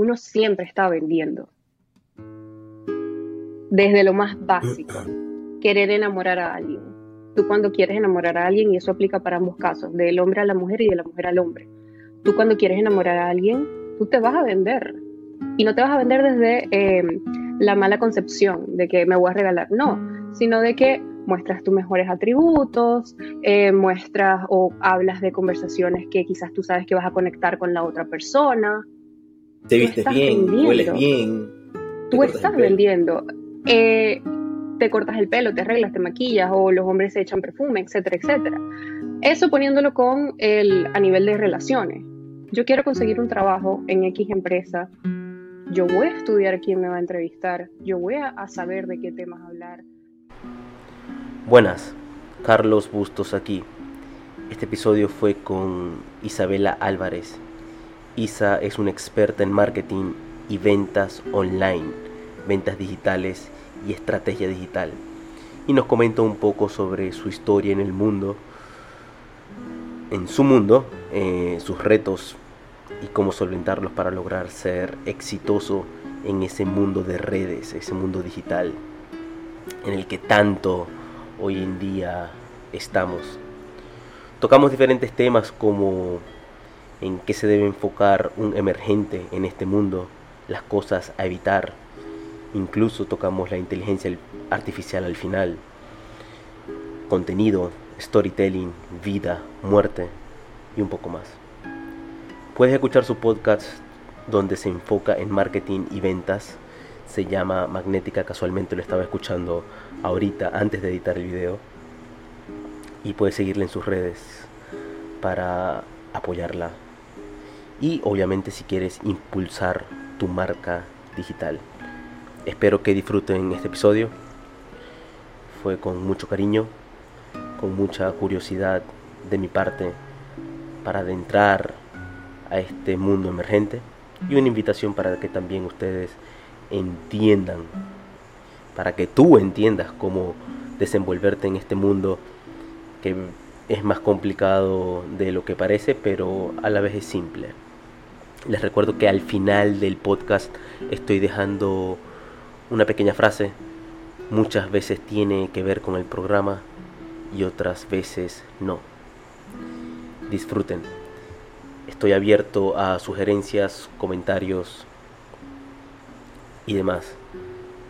uno siempre está vendiendo. Desde lo más básico, querer enamorar a alguien. Tú cuando quieres enamorar a alguien, y eso aplica para ambos casos, del hombre a la mujer y de la mujer al hombre. Tú cuando quieres enamorar a alguien, tú te vas a vender. Y no te vas a vender desde eh, la mala concepción de que me voy a regalar, no, sino de que muestras tus mejores atributos, eh, muestras o hablas de conversaciones que quizás tú sabes que vas a conectar con la otra persona. Te vistes bien, hueles bien. Tú estás vendiendo. Eh, te cortas el pelo, te arreglas, te maquillas o los hombres se echan perfume, etcétera, etcétera. Eso poniéndolo con el, a nivel de relaciones. Yo quiero conseguir un trabajo en X empresa. Yo voy a estudiar quién me va a entrevistar. Yo voy a saber de qué temas hablar. Buenas, Carlos Bustos aquí. Este episodio fue con Isabela Álvarez. Isa es una experta en marketing y ventas online, ventas digitales y estrategia digital. Y nos comenta un poco sobre su historia en el mundo, en su mundo, eh, sus retos y cómo solventarlos para lograr ser exitoso en ese mundo de redes, ese mundo digital, en el que tanto hoy en día estamos. Tocamos diferentes temas como en qué se debe enfocar un emergente en este mundo, las cosas a evitar, incluso tocamos la inteligencia artificial al final, contenido, storytelling, vida, muerte y un poco más. Puedes escuchar su podcast donde se enfoca en marketing y ventas se llama Magnética, casualmente lo estaba escuchando ahorita antes de editar el video. Y puedes seguirla en sus redes para apoyarla. Y obviamente si quieres impulsar tu marca digital. Espero que disfruten este episodio. Fue con mucho cariño, con mucha curiosidad de mi parte para adentrar a este mundo emergente y una invitación para que también ustedes entiendan, para que tú entiendas cómo desenvolverte en este mundo que es más complicado de lo que parece, pero a la vez es simple. Les recuerdo que al final del podcast estoy dejando una pequeña frase. Muchas veces tiene que ver con el programa y otras veces no. Disfruten. Estoy abierto a sugerencias, comentarios, y demás.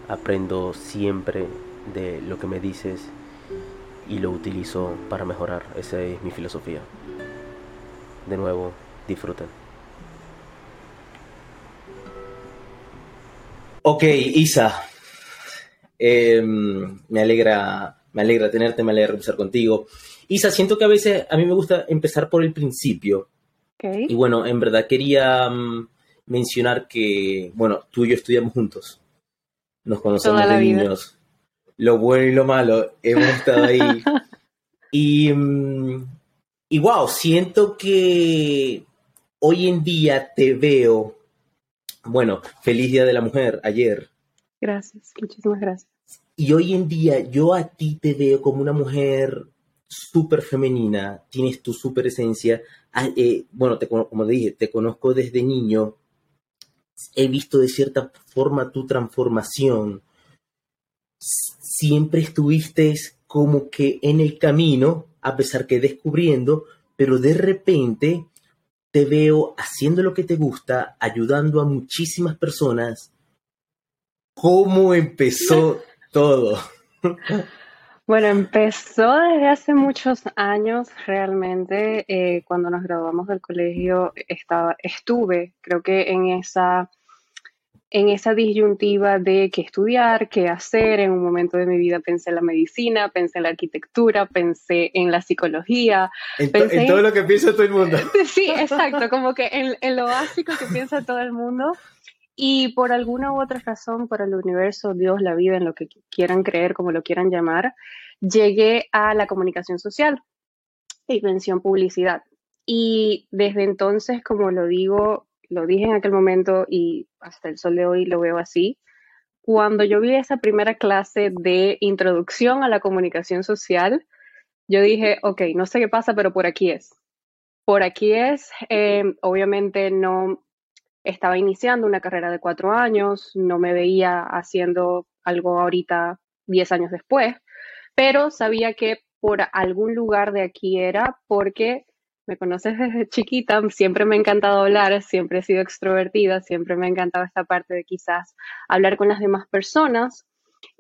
Aprendo siempre de lo que me dices y lo utilizo para mejorar. Esa es mi filosofía. De nuevo, disfruten. Ok, Isa. Em, me alegra, me alegra tenerte, me alegra empezar contigo. Isa, siento que a veces a mí me gusta empezar por el principio. Y bueno, en verdad quería mm, mencionar que, bueno, tú y yo estudiamos juntos. Nos conocemos de niños. Lo bueno y lo malo, hemos estado ahí. y, mm, y wow, siento que hoy en día te veo. Bueno, feliz Día de la Mujer ayer. Gracias, muchísimas gracias. Y hoy en día yo a ti te veo como una mujer súper femenina, tienes tu súper esencia. Ah, eh, bueno, te, como dije, te conozco desde niño he visto de cierta forma tu transformación. Siempre estuviste como que en el camino, a pesar que descubriendo, pero de repente te veo haciendo lo que te gusta, ayudando a muchísimas personas. ¿Cómo empezó todo? Bueno, empezó desde hace muchos años realmente. Eh, cuando nos graduamos del colegio estaba, estuve, creo que en esa, en esa disyuntiva de qué estudiar, qué hacer. En un momento de mi vida pensé en la medicina, pensé en la arquitectura, pensé en la psicología. En, todo lo que piensa todo el mundo. Sí, exacto, como que en, en lo básico que piensa todo el mundo. Y por alguna u otra razón, por el universo, Dios, la vida, en lo que quieran creer, como lo quieran llamar, llegué a la comunicación social y mención publicidad. Y desde entonces, como lo digo, lo dije en aquel momento y hasta el sol de hoy lo veo así, cuando yo vi esa primera clase de introducción a la comunicación social, yo dije, ok, no sé qué pasa, pero por aquí es. Por aquí es, eh, obviamente no estaba iniciando una carrera de cuatro años, no me veía haciendo algo ahorita diez años después, pero sabía que por algún lugar de aquí era porque me conoces desde chiquita, siempre me ha encantado hablar, siempre he sido extrovertida, siempre me ha encantado esta parte de quizás hablar con las demás personas.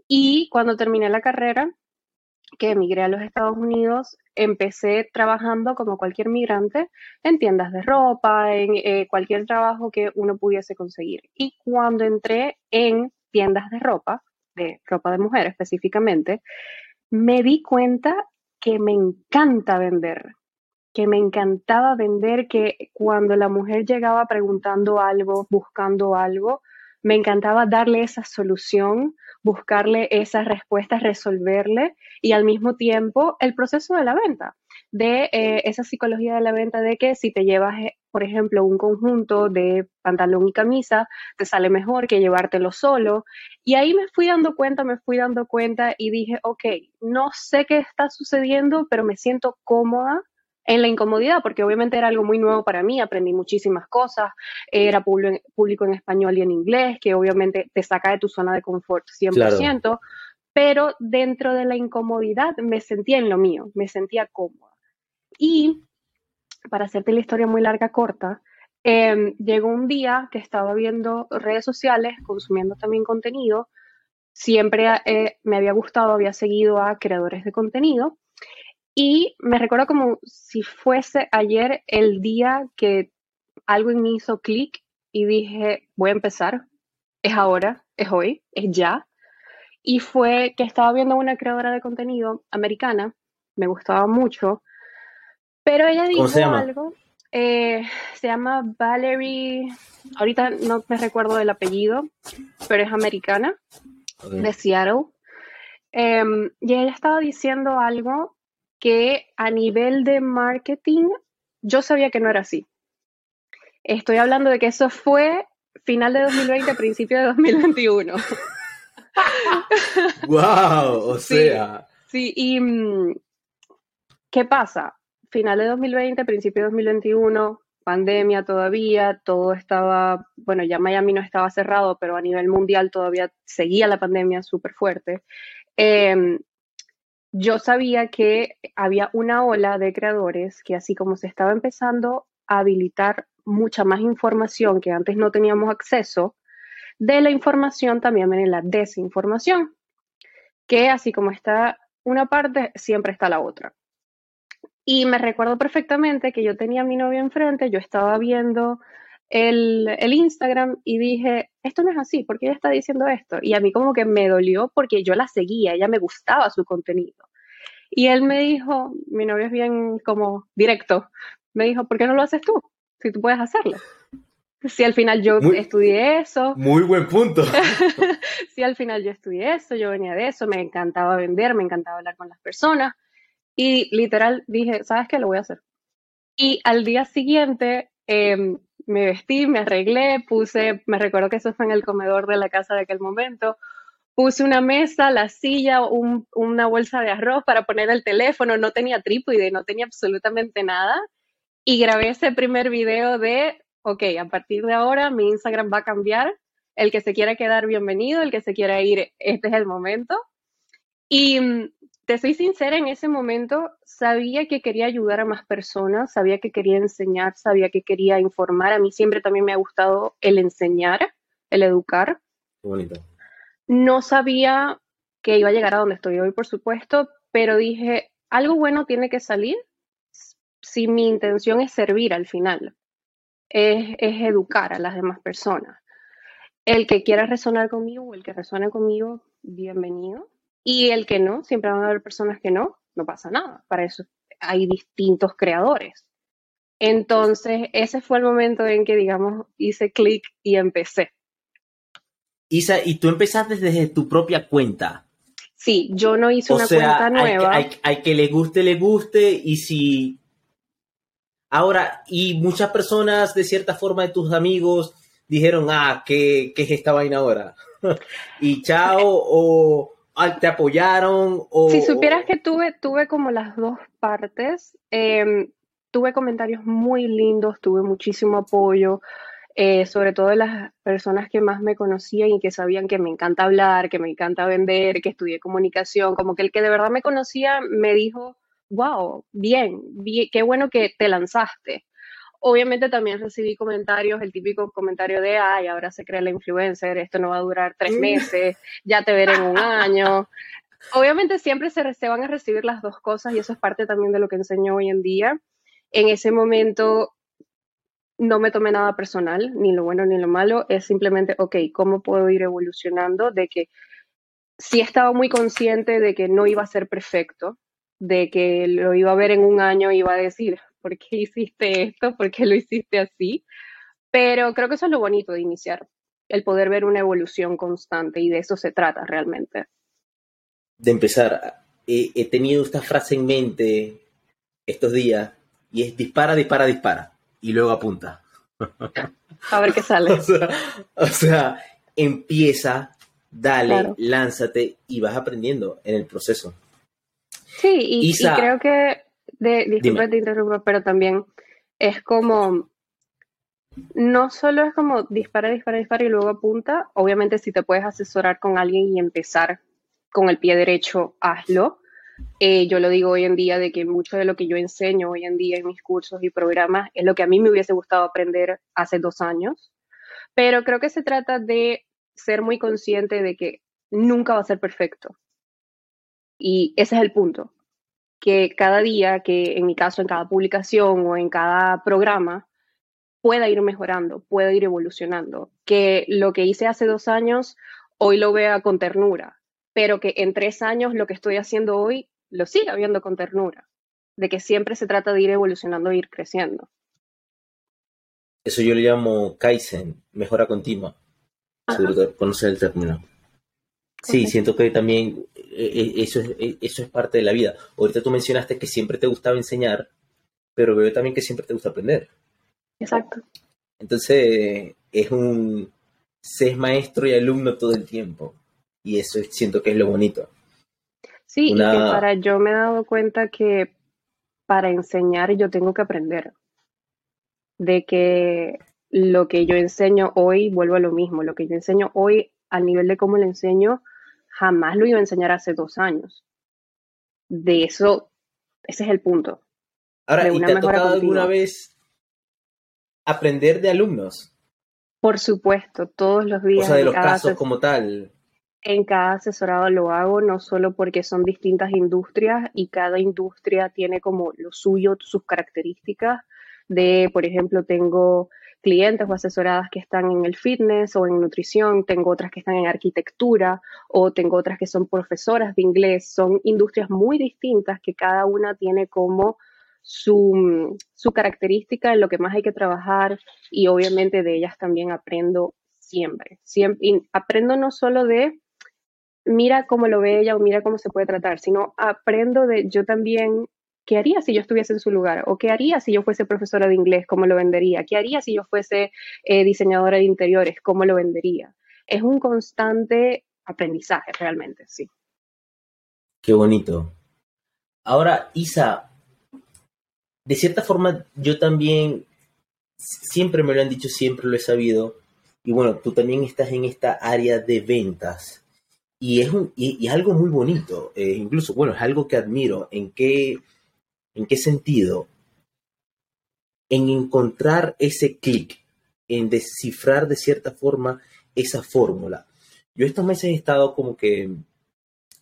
Y cuando terminé la carrera, que emigré a los Estados Unidos, empecé trabajando como cualquier migrante en tiendas de ropa, en eh, cualquier trabajo que uno pudiese conseguir. Y cuando entré en tiendas de ropa, de ropa de mujer específicamente, me di cuenta que me encanta vender, que me encantaba vender, que cuando la mujer llegaba preguntando algo, buscando algo, me encantaba darle esa solución, buscarle esas respuestas, resolverle y al mismo tiempo el proceso de la venta, de eh, esa psicología de la venta de que si te llevas, eh, por ejemplo, un conjunto de pantalón y camisa, te sale mejor que llevártelo solo. Y ahí me fui dando cuenta, me fui dando cuenta y dije, ok, no sé qué está sucediendo, pero me siento cómoda en la incomodidad, porque obviamente era algo muy nuevo para mí, aprendí muchísimas cosas, era público en español y en inglés, que obviamente te saca de tu zona de confort 100%, pero dentro de la incomodidad me sentía en lo mío, me sentía cómoda. Y para hacerte la historia muy larga, corta, em, llegó un día que estaba viendo redes sociales, consumiendo también contenido, siempre eh, me había gustado, había seguido a creadores de contenido y me recuerdo como si fuese ayer el día que algo en mí hizo clic y dije, voy a empezar, es ahora, es hoy, es ya. Y fue que estaba viendo una creadora de contenido americana, me gustaba mucho, pero ella dijo algo, eh, se llama Valerie, ahorita no me recuerdo del apellido, pero es americana, de Seattle. Em, y ella estaba diciendo algo que a nivel de marketing yo sabía que no era así. Estoy hablando de que eso fue final de 2020, principio de 2021. ¡Wow! O sea. Sí, y mm, ¿qué pasa? Final de 2020, principio de 2021, pandemia todavía, todo estaba, bueno, ya Miami no estaba cerrado, pero a nivel mundial todavía seguía la pandemia súper fuerte. Em, yo sabía que había una ola de creadores que así como se estaba empezando a habilitar mucha más información que antes no teníamos acceso, de la información también viene la desinformación, que así como está una parte, siempre está la otra. Y me recuerdo perfectamente que yo tenía a mi novio enfrente, yo estaba viendo el, el, Instagram y dije, esto no es así, ¿por qué ella está diciendo esto? Y a mí como que me dolió porque yo la seguía, ella me gustaba su contenido. Y él me dijo, mi novio es bien como directo, me dijo, ¿por qué no lo haces tú? Si tú puedes hacerlo. Si al final yo estudié eso. Muy buen punto. si al final yo estudié eso, yo venía de eso, me encantaba vender, me encantaba hablar con las personas. Y literal dije, ¿sabes qué? Lo voy a hacer. Y al día siguiente em, me vestí, me arreglé, puse, me recuerdo que eso fue en el comedor de la casa de aquel momento, puse una mesa, la silla, una bolsa de arroz para poner el teléfono, no tenía trípode, no tenía absolutamente nada. Y grabé ese primer video de, ok, a partir de ahora mi Instagram va a cambiar. El que se quiera quedar, bienvenido. El que se quiera ir, este es el momento. Y te soy sincera, en ese momento sabía que quería ayudar a más personas, sabía que quería enseñar, sabía que quería informar. A mí siempre también me ha gustado el enseñar, el educar. Qué bonito. No sabía que iba a llegar a donde estoy hoy, por supuesto, pero dije, algo bueno tiene que salir si mi intención es servir al final, es, educar a las demás personas. El que quiera resonar conmigo o el que resuene conmigo, bienvenido. Y el que no, siempre van a haber personas que no, no pasa nada. Para eso hay distintos creadores. Entonces, ese fue el momento en que, digamos, hice clic y empecé. Isa, y tú empezaste desde tu propia cuenta. Sí, yo no hice una cuenta nueva. Hay, hay, que le guste, le guste, y si. Ahora, y muchas personas, de cierta forma, de tus amigos, dijeron, ah, ¿qué, qué es esta vaina ahora? y chao, o te apoyaron, o. Si supieras que tuve, tuve como las dos partes. Em, tuve comentarios muy lindos, tuve muchísimo apoyo. eh, sobre todo las personas que más me conocían y que sabían que me encanta hablar, que me encanta vender, que estudié comunicación, como que el que de verdad me conocía me dijo, wow, bien, bien qué bueno que te lanzaste. Obviamente también recibí comentarios, el típico comentario de, ay, ahora se cree la influencer, esto no va a durar tres mm. meses, ya te veré en un año. Obviamente siempre se, se van a recibir las dos cosas y eso es parte también de lo que enseño hoy en día. En ese momento no me tomé nada personal, ni lo bueno ni lo malo, es simplemente, ok, ¿cómo puedo ir evolucionando? De que sí estaba muy consciente de que no iba a ser perfecto, de que lo iba a ver en un año y iba a decir, ¿por qué hiciste esto? ¿Por qué lo hiciste así? Pero creo que eso es lo bonito de iniciar, el poder ver una evolución constante y de eso se trata realmente. De empezar, he tenido esta frase en mente estos días y es dispara, dispara, dispara y luego apunta. A ver qué sale. o, sea, empieza, dale, lánzate y vas aprendiendo en el proceso. Sí, y, creo que, de, disculpa te interrumpo, pero también es como, no solo es como dispara, dispara, dispara y luego apunta, obviamente si te puedes asesorar con alguien y empezar con el pie derecho, hazlo, eh, yo lo digo hoy en día de que mucho de lo que yo enseño hoy en día en mis cursos y programas es lo que a mí me hubiese gustado aprender hace dos años, pero creo que se trata de ser muy consciente de que nunca va a ser perfecto. Y ese es el punto, que cada día, que en mi caso en cada publicación o en cada programa, pueda ir mejorando, pueda ir evolucionando, que lo que hice hace dos años hoy lo vea con ternura, pero que en tres años lo que estoy haciendo hoy lo siga viendo con ternura, de que siempre se trata de ir evolucionando e ir creciendo. Eso yo le llamo Kaizen, mejora continua. Seguro conocer el término. Sí, siento que también eh, eh, eso es, eh, eso es parte de la vida. Ahorita tú mencionaste que siempre te gustaba enseñar, pero veo también que siempre te gusta aprender. Exacto. Entonces, es un ser maestro y alumno todo el tiempo. Y eso siento que es lo bonito. Sí, y que para yo me he dado cuenta que para enseñar yo tengo que aprender. De que lo que yo enseño hoy, vuelvo a lo mismo, lo que yo enseño hoy al nivel de cómo lo enseño, jamás lo iba a enseñar hace dos años. De eso, ese es el punto. Ahora, ¿y te ha tocado alguna vez aprender de alumnos? Por supuesto, todos los días. O sea, de los casos como tal. En cada asesorado lo hago, no solo porque son distintas industrias y cada industria tiene como lo suyo, sus características. De, por ejemplo, tengo clientes o asesoradas que están en el fitness o en nutrición, tengo otras que están en arquitectura o tengo otras que son profesoras de inglés. Son industrias muy distintas que cada una tiene como su, su característica en lo que más hay que trabajar y obviamente de ellas también aprendo siempre. siempre y aprendo no solo de mira cómo lo ve ella o mira cómo se puede tratar, sino aprendo de yo también, ¿qué haría si yo estuviese en su lugar? ¿O qué haría si yo fuese profesora de inglés? ¿Cómo lo vendería? ¿Qué haría si yo fuese eh, diseñadora de interiores? ¿Cómo lo vendería? Es un constante aprendizaje realmente, sí. Qué bonito. Ahora, Isa, de cierta forma yo también, siempre me lo han dicho, siempre lo he sabido, y bueno, tú también estás en esta área de ventas. Y es, un, y, algo muy bonito, eh, incluso, bueno, es algo que admiro. ¿En qué, ¿En qué sentido? En encontrar ese clic, en descifrar de cierta forma esa fórmula. Yo estos meses he estado como que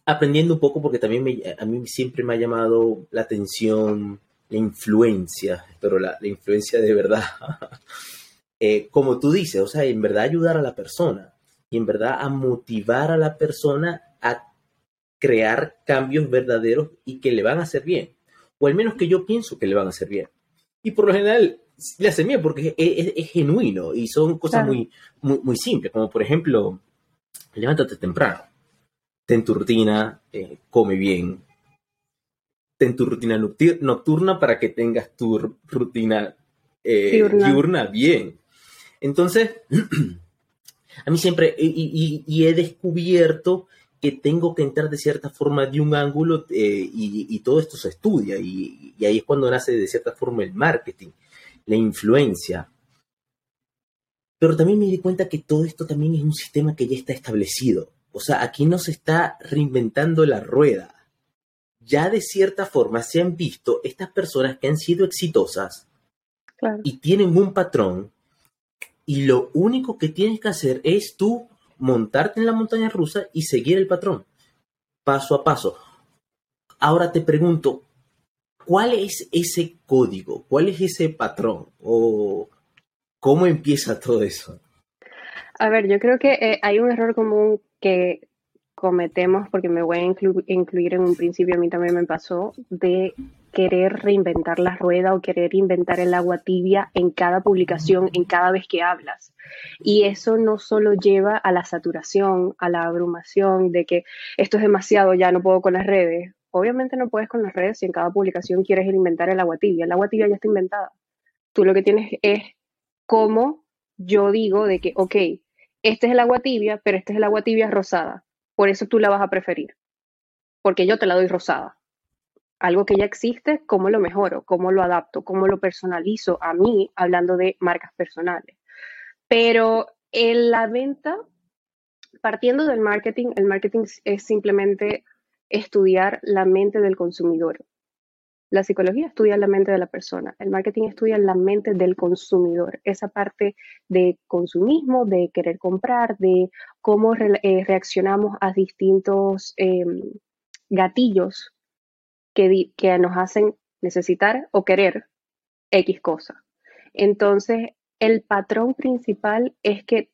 aprendiendo un poco porque también me, a mí siempre me ha llamado la atención la influencia, pero la, influencia de verdad. Eh, como tú dices, o sea, en verdad ayudar a la persona y en verdad a motivar a la persona a crear cambios verdaderos y que le van a hacer bien. O al menos que yo pienso que le van a hacer bien. Y por lo general le hacen bien porque es, genuino y son cosas muy, muy, simples, como por ejemplo, levántate temprano, ten tu rutina, eh, come bien, ten tu rutina nocturna para que tengas tu rutina eh, diurna bien. Entonces, a mí siempre, y, he descubierto que tengo que entrar de cierta forma de un ángulo eh, y, todo esto se estudia y, ahí es cuando nace de cierta forma el marketing, la influencia. Pero también me di cuenta que todo esto también es un sistema que ya está establecido. O sea, aquí no se está reinventando la rueda. Ya de cierta forma se han visto estas personas que han sido exitosas y tienen un patrón y lo único que tienes que hacer es tú montarte en la montaña rusa y seguir el patrón, paso a paso. Ahora te pregunto, ¿cuál es ese código? ¿Cuál es ese patrón? ¿O cómo empieza todo eso? A ver, yo creo que eh, hay un error común que cometemos, porque me voy a incluir en un principio, a mí también me pasó, de querer reinventar la rueda o querer inventar el agua tibia en cada publicación, en cada vez que hablas. Y eso no solo lleva a la saturación, a la abrumación de que esto es demasiado, ya no puedo con las redes. Obviamente no puedes con las redes si en cada publicación quieres inventar el agua tibia. El agua tibia ya está inventada. Tú lo que tienes es cómo yo digo de que, ok, este es el agua tibia, pero este es el agua tibia rosada. Por eso tú la vas a preferir. Porque yo te la doy rosada algo que ya existe, cómo lo mejoro, cómo lo adapto, cómo lo personalizo a mí, hablando de marcas personales. Pero en la venta, partiendo del marketing, el marketing es simplemente estudiar la mente del consumidor. La psicología estudia la mente de la persona, el marketing estudia la mente del consumidor, esa parte de consumismo, de querer comprar, de cómo eh, reaccionamos a distintos em, gatillos que, nos hacen necesitar o querer X cosa. Entonces, el patrón principal es que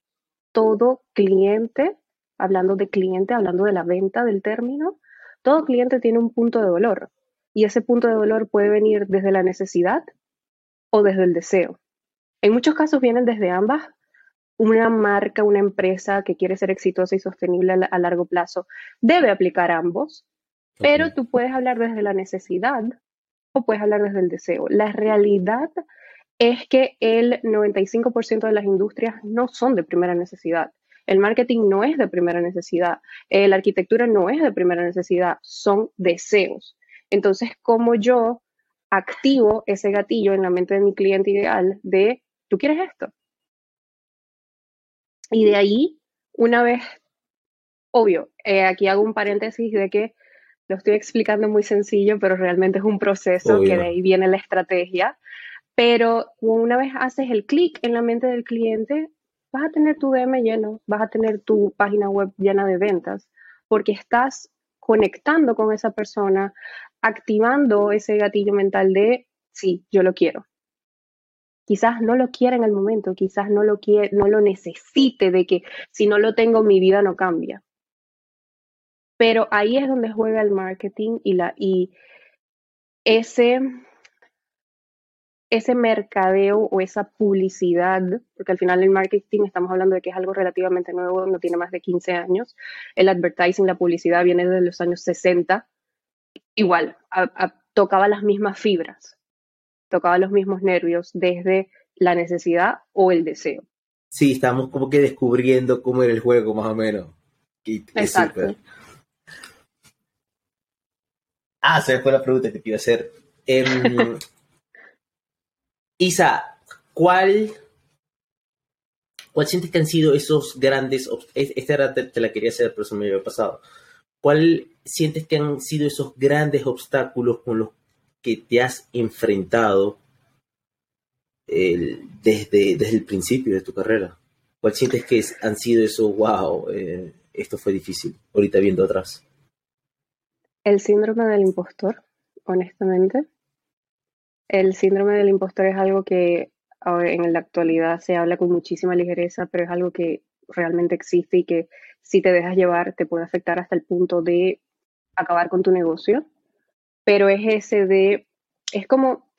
todo cliente, hablando de cliente, hablando de la venta del término, todo cliente tiene un punto de dolor y ese punto de dolor puede venir desde la necesidad o desde el deseo. En muchos casos vienen desde ambas. Una marca, una empresa que quiere ser exitosa y sostenible a largo plazo debe aplicar ambos, pero tú puedes hablar desde la necesidad o puedes hablar desde el deseo. La realidad es que el 95% de las industrias no son de primera necesidad. El marketing no es de primera necesidad. Eh, la arquitectura no es de primera necesidad. Son deseos. Entonces, ¿cómo yo activo ese gatillo en la mente de mi cliente ideal de, ¿tú quieres esto? Y de ahí, una vez, obvio, eh, aquí hago un paréntesis de que lo estoy explicando muy sencillo, pero realmente es un proceso que de ahí viene la estrategia. Pero una vez haces el clic en la mente del cliente, vas a tener tu DM lleno, vas a tener tu página web llena de ventas, porque estás conectando con esa persona, activando ese gatillo mental de, sí, yo lo quiero. Quizás no lo quiera en el momento, quizás no lo, quiere, no lo necesite de que si no lo tengo mi vida no cambia. Pero ahí es donde juega el marketing y, la, y ese, ese mercadeo o esa publicidad, porque al final el marketing estamos hablando de que es algo relativamente nuevo, no tiene más de 15 años. El advertising, la publicidad viene desde los años 60. Igual, tocaba las mismas fibras, tocaba los mismos nervios desde la necesidad o el deseo. Sí, estamos como que descubriendo cómo era el juego, más o menos. Exacto. Ah, se fue la pregunta que te iba a hacer. Em, Isa, ¿cuál, ¿cuál sientes que han sido esos grandes... Esta era, te, la quería hacer, pero eso me había pasado. ¿Cuál sientes que han sido esos grandes obstáculos con los que te has enfrentado desde, desde el principio de tu carrera? ¿Cuál sientes que han sido esos, wow, eh, esto fue difícil, ahorita viendo atrás? El síndrome del impostor, honestamente. El síndrome del impostor es algo que en la actualidad se habla con muchísima ligereza, pero es algo que realmente existe y que si te dejas llevar te puede afectar hasta el punto de acabar con tu negocio. Pero es ese de, es como,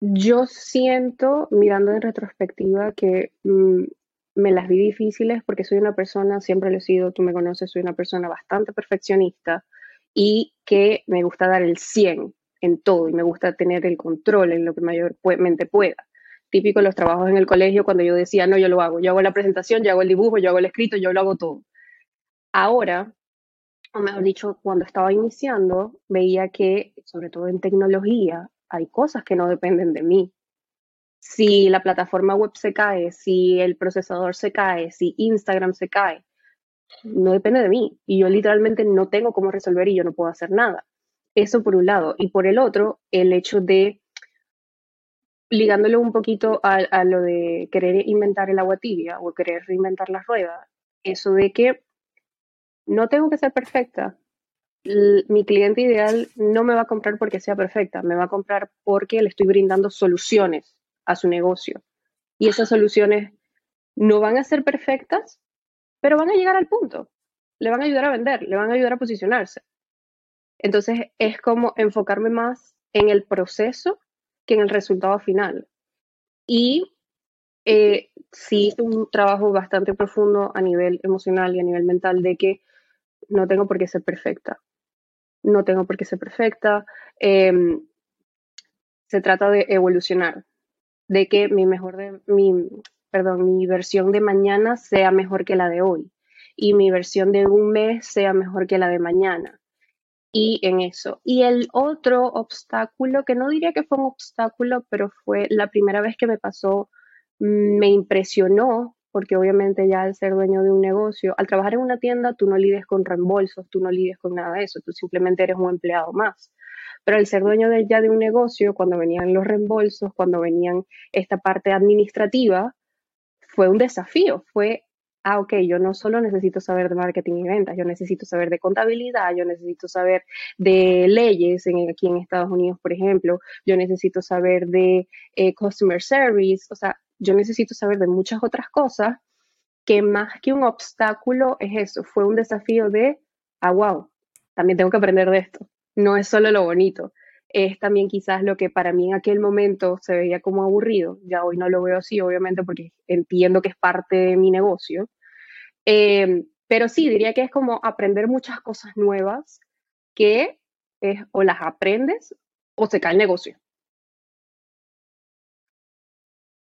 yo siento, mirando en retrospectiva, que mm, me las vi difíciles porque soy una persona, siempre lo he sido, tú me conoces, soy una persona bastante perfeccionista y que me gusta dar el 100 en todo y me gusta tener el control en lo que mayormente pueda. Típico los trabajos en el colegio cuando yo decía, no, yo lo hago, yo hago la presentación, yo hago el dibujo, yo hago el escrito, yo lo hago todo. Ahora, o mejor dicho, cuando estaba iniciando, veía que, sobre todo en tecnología, hay cosas que no dependen de mí. si la plataforma web se cae, si el procesador se cae, si Instagram se cae, no depende de mí. Y yo literalmente no tengo cómo resolver y yo no puedo hacer nada. Eso por un lado. Y por el otro, el hecho de, ligándole un poquito a, lo de querer inventar el agua tibia o querer reinventar la rueda, eso de que no tengo que ser perfecta. mi cliente ideal no me va a comprar porque sea perfecta, me va a comprar porque le estoy brindando soluciones a su negocio. Y esas soluciones no van a ser perfectas, pero van a llegar al punto. Le van a ayudar a vender, le van a ayudar a posicionarse. Entonces es como enfocarme más en el proceso que en el resultado final. Y eh, sí un trabajo bastante profundo a nivel emocional y a nivel mental de que no tengo por qué ser perfecta. No tengo por qué ser perfecta. Em, se trata de evolucionar, de que mi mejor de mi, perdón, mi versión de mañana sea mejor que la de hoy y mi versión de un mes sea mejor que la de mañana. Y en eso. Y el otro obstáculo, que no diría que fue un obstáculo, pero fue la primera vez que me pasó, me impresionó, porque obviamente ya al ser dueño de un negocio, al trabajar en una tienda, tú no lides con reembolsos, tú no lides con nada de eso, tú simplemente eres un empleado más. Pero al ser dueño de, ya de un negocio, cuando venían los reembolsos, cuando venían esta parte administrativa, fue un desafío, fue, ah, ok, yo no solo necesito saber de marketing y ventas, yo necesito saber de contabilidad, yo necesito saber de leyes en, aquí en Estados Unidos, por ejemplo, yo necesito saber de eh, customer service, o sea, yo necesito saber de muchas otras cosas que más que un obstáculo es eso, fue un desafío de, ah, wow, también tengo que aprender de esto. No es solo lo bonito, es también quizás lo que para mí en aquel momento se veía como aburrido. Ya hoy no lo veo así, obviamente, porque entiendo que es parte de mi negocio. Em, pero sí, diría que es como aprender muchas cosas nuevas que es, o las aprendes o se cae el negocio.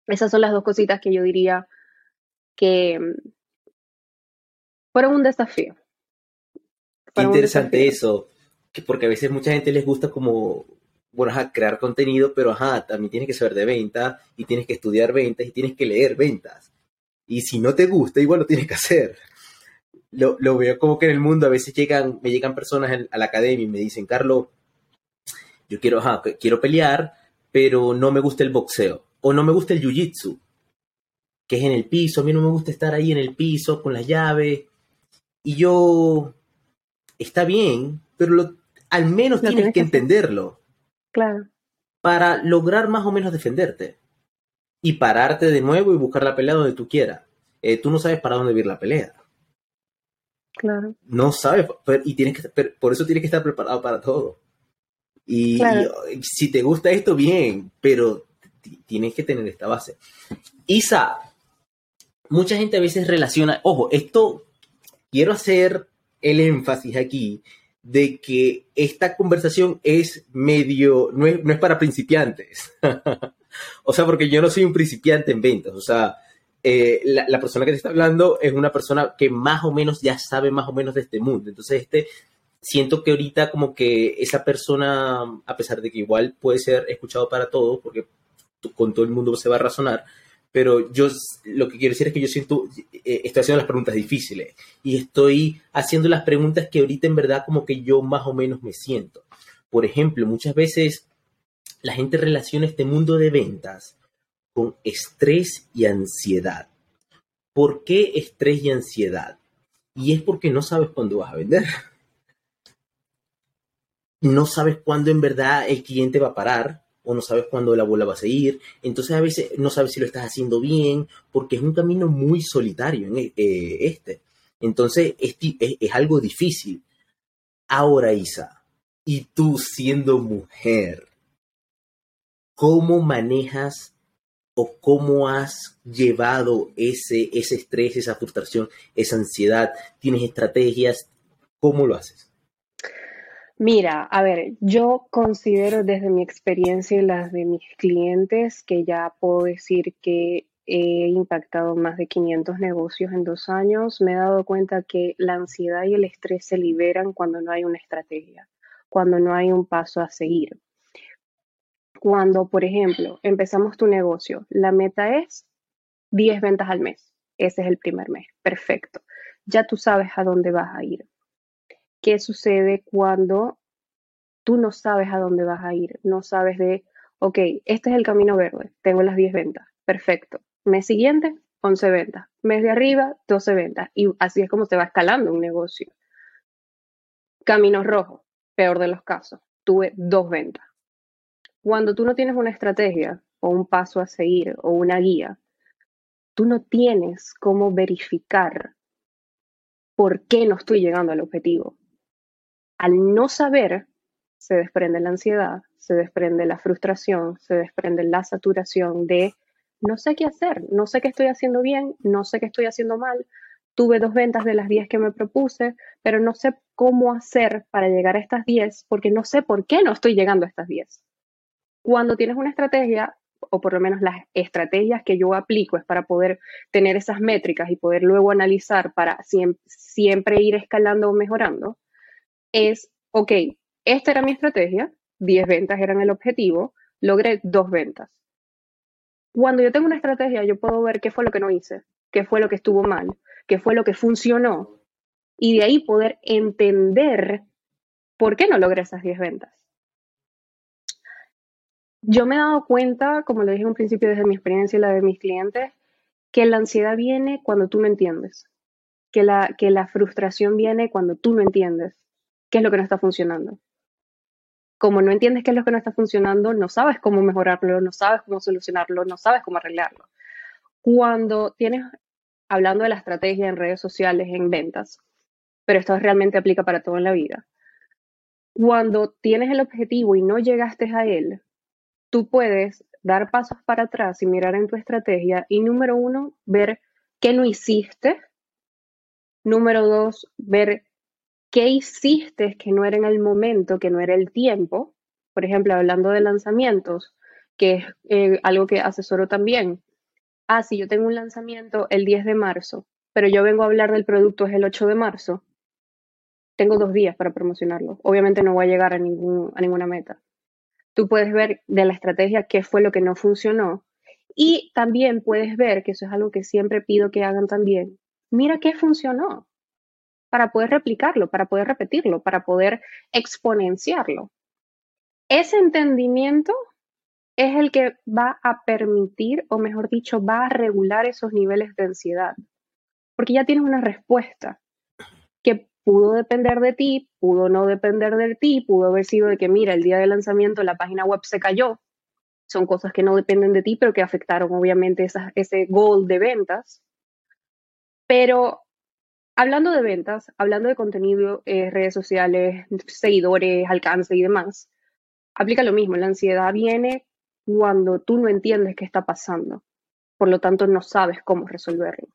Esas son las dos cositas que yo diría que em, fueron un desafío. Interesante eso porque a veces mucha gente les gusta como, bueno, ajá, crear contenido, pero ajá, también tienes que saber de venta y tienes que estudiar ventas y tienes que leer ventas. Y si no te gusta, igual lo tienes que hacer. Lo, lo veo como que en el mundo a veces llegan, me llegan personas a la academia y me dicen, Carlos, yo quiero, ajá, quiero pelear, pero no me gusta el boxeo o no me gusta el jiu-jitsu, que es en el piso, a mí no me gusta estar ahí en el piso con las llaves. Y yo, está bien, pero lo, al menos tienes, que, entenderlo. Claro. Para lograr más o menos defenderte. Y pararte de nuevo y buscar la pelea donde tú quieras. Eh, tú no sabes para dónde ir la pelea. Claro. No sabes, y tienes que, por eso tienes que estar preparado para todo. Y, si te gusta esto, bien, pero tienes que tener esta base. Isa, mucha gente a veces relaciona, ojo, esto quiero hacer el énfasis aquí de que esta conversación es medio, no es, para principiantes. o sea, porque yo no soy un principiante en ventas. O sea, eh, la, persona que te está hablando es una persona que más o menos ya sabe más o menos de este mundo. Entonces, este, siento que ahorita como que esa persona, a pesar de que igual puede ser escuchado para todos, porque con todo el mundo se va a razonar, pero yo lo que quiero decir es que yo siento, eh, estoy haciendo las preguntas difíciles y estoy haciendo las preguntas que ahorita en verdad como que yo más o menos me siento. Por ejemplo, muchas veces la gente relaciona este mundo de ventas con estrés y ansiedad. ¿Por qué estrés y ansiedad? Y es porque no sabes cuándo vas a vender. No sabes cuándo en verdad el cliente va a parar o no sabes cuándo la bola va a seguir. Entonces a veces no sabes si lo estás haciendo bien, porque es un camino muy solitario en eh, este. Entonces es, es, algo difícil. Ahora, Isa, y tú siendo mujer, ¿cómo manejas o cómo has llevado ese, ese estrés, esa frustración, esa ansiedad? ¿Tienes estrategias? ¿Cómo lo haces? Mira, a ver, yo considero desde mi experiencia y las de mis clientes que ya puedo decir que he impactado más de 500 negocios en dos años. Me he dado cuenta que la ansiedad y el estrés se liberan cuando no hay una estrategia, cuando no hay un paso a seguir. Cuando, por ejemplo, empezamos tu negocio, la meta es 10 ventas al mes. Ese es el primer mes. Perfecto. Ya tú sabes a dónde vas a ir. ¿Qué sucede cuando tú no sabes a dónde vas a ir? No sabes de, ok, este es el camino verde, tengo las 10 ventas. Perfecto. Mes siguiente, 11 ventas. Mes de arriba, 12 ventas. Y así es como se va escalando un negocio. Camino rojo, peor de los casos. Tuve dos ventas. Cuando tú no tienes una estrategia o un paso a seguir o una guía, tú no tienes cómo verificar por qué no estoy llegando al objetivo. Al no saber, se desprende la ansiedad, se desprende la frustración, se desprende la saturación de no sé qué hacer, no sé qué estoy haciendo bien, no sé qué estoy haciendo mal. Tuve dos ventas de las 10 que me propuse, pero no sé cómo hacer para llegar a estas 10 porque no sé por qué no estoy llegando a estas 10. Cuando tienes una estrategia, o por lo menos las estrategias que yo aplico es para poder tener esas métricas y poder luego analizar para siempre, ir escalando o mejorando, es, ok, esta era mi estrategia, 10 ventas eran el objetivo, logré dos ventas. Cuando yo tengo una estrategia, yo puedo ver qué fue lo que no hice, qué fue lo que estuvo mal, qué fue lo que funcionó, y de ahí poder entender por qué no logré esas 10 ventas. Yo me he dado cuenta, como lo dije en un principio desde mi experiencia y la de mis clientes, que la ansiedad viene cuando tú no entiendes, que la, que la frustración viene cuando tú no entiendes qué es lo que no está funcionando. Como no entiendes qué es lo que no está funcionando, no sabes cómo mejorarlo, no sabes cómo solucionarlo, no sabes cómo arreglarlo. Cuando tienes, hablando de la estrategia en redes sociales, en ventas, pero esto realmente aplica para todo en la vida, cuando tienes el objetivo y no llegaste a él, tú puedes dar pasos para atrás y mirar en tu estrategia y número uno, ver qué no hiciste. Número dos, ver qué hiciste que no era en el momento, que no era el tiempo. Por ejemplo, hablando de lanzamientos, que es eh, algo que asesoro también. Ah, si yo tengo un lanzamiento el 10 de marzo, pero yo vengo a hablar del producto es el 8 de marzo, tengo dos días para promocionarlo. Obviamente no voy a llegar a, ningún, a ninguna meta tú puedes ver de la estrategia qué fue lo que no funcionó. Y también puedes ver, que eso es algo que siempre pido que hagan también, mira qué funcionó para poder replicarlo, para poder repetirlo, para poder exponenciarlo. Ese entendimiento es el que va a permitir, o mejor dicho, va a regular esos niveles de ansiedad, porque ya tienes una respuesta que pudo depender de ti, pudo no depender de ti, pudo haber sido de que, mira, el día del lanzamiento la página web se cayó. Son cosas que no dependen de ti, pero que afectaron obviamente ese goal de ventas. Pero hablando de ventas, hablando de contenido, eh, redes sociales, seguidores, alcance y demás, aplica lo mismo. La ansiedad viene cuando tú no entiendes qué está pasando. Por lo tanto, no sabes cómo resolverlo.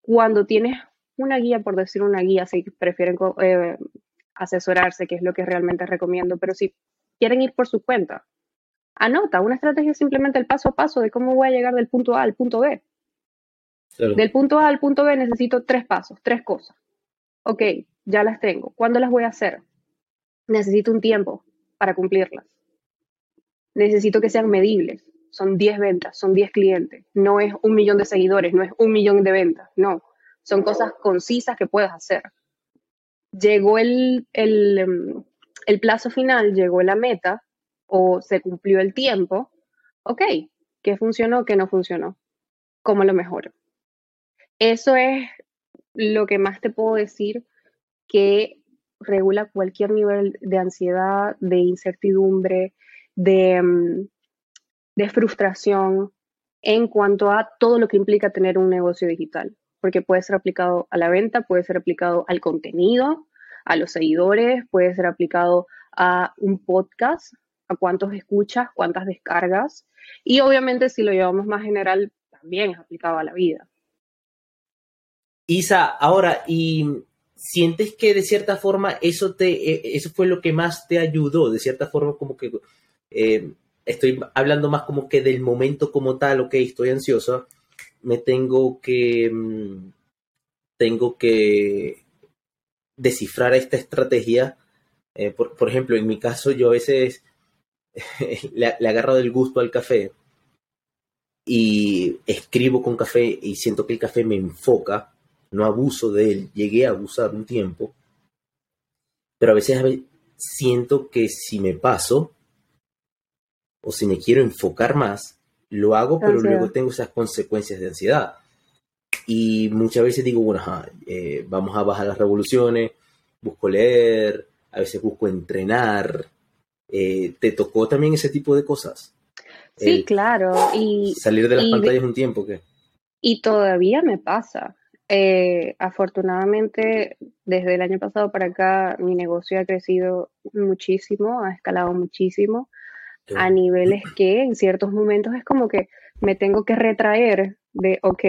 Cuando tienes una guía, por decir una guía, si prefieren eh, asesorarse, que es lo que realmente recomiendo, pero si quieren ir por su cuenta, anota, una estrategia es simplemente el paso a paso de cómo voy a llegar del punto A al punto B. Del punto A al punto B necesito tres pasos, tres cosas. Ok, ya las tengo. ¿Cuándo las voy a hacer? Necesito un tiempo para cumplirlas. Necesito que sean medibles. Son 10 ventas, son 10 clientes. No es un millón de seguidores, no es un millón de ventas. No, son cosas concisas que puedes hacer. Llegó el, em, el, plazo final, llegó la meta o se cumplió el tiempo. Ok, ¿qué funcionó, qué no funcionó? ¿Cómo lo mejoro? Eso es lo que más te puedo decir que regula cualquier nivel de ansiedad, de incertidumbre, de, em, de, frustración en cuanto a todo lo que implica tener un negocio digital porque puede ser aplicado a la venta, puede ser aplicado al contenido, a los seguidores, puede ser aplicado a un podcast, a cuántos escuchas, cuántas descargas. Y obviamente si lo llevamos más general, también es aplicado a la vida. Isa, ahora, ¿y sientes que de cierta forma eso, te, e, eso fue lo que más te ayudó? De cierta forma como que eh, estoy hablando más como que del momento como tal, ok, estoy ansioso, me tengo que, mm, tengo que descifrar esta estrategia. Eh, por, ejemplo, en mi caso, yo a veces le, le agarro del gusto al café y escribo con café y siento que el café me enfoca, no abuso de él, llegué a abusar un tiempo, pero a veces siento que si me paso o si me quiero enfocar más, lo hago, pero luego tengo esas consecuencias de ansiedad. Y muchas veces digo, bueno, eh, vamos a bajar las revoluciones, busco leer, a veces busco entrenar. Eh, ¿Te tocó también ese tipo de cosas? Sí, claro. Y, salir de las pantallas un tiempo, ¿qué? Y todavía me pasa. Eh, afortunadamente, desde el año pasado para acá, mi negocio ha crecido muchísimo, ha escalado muchísimo, a niveles que en ciertos momentos es como que me tengo que retraer de, ok,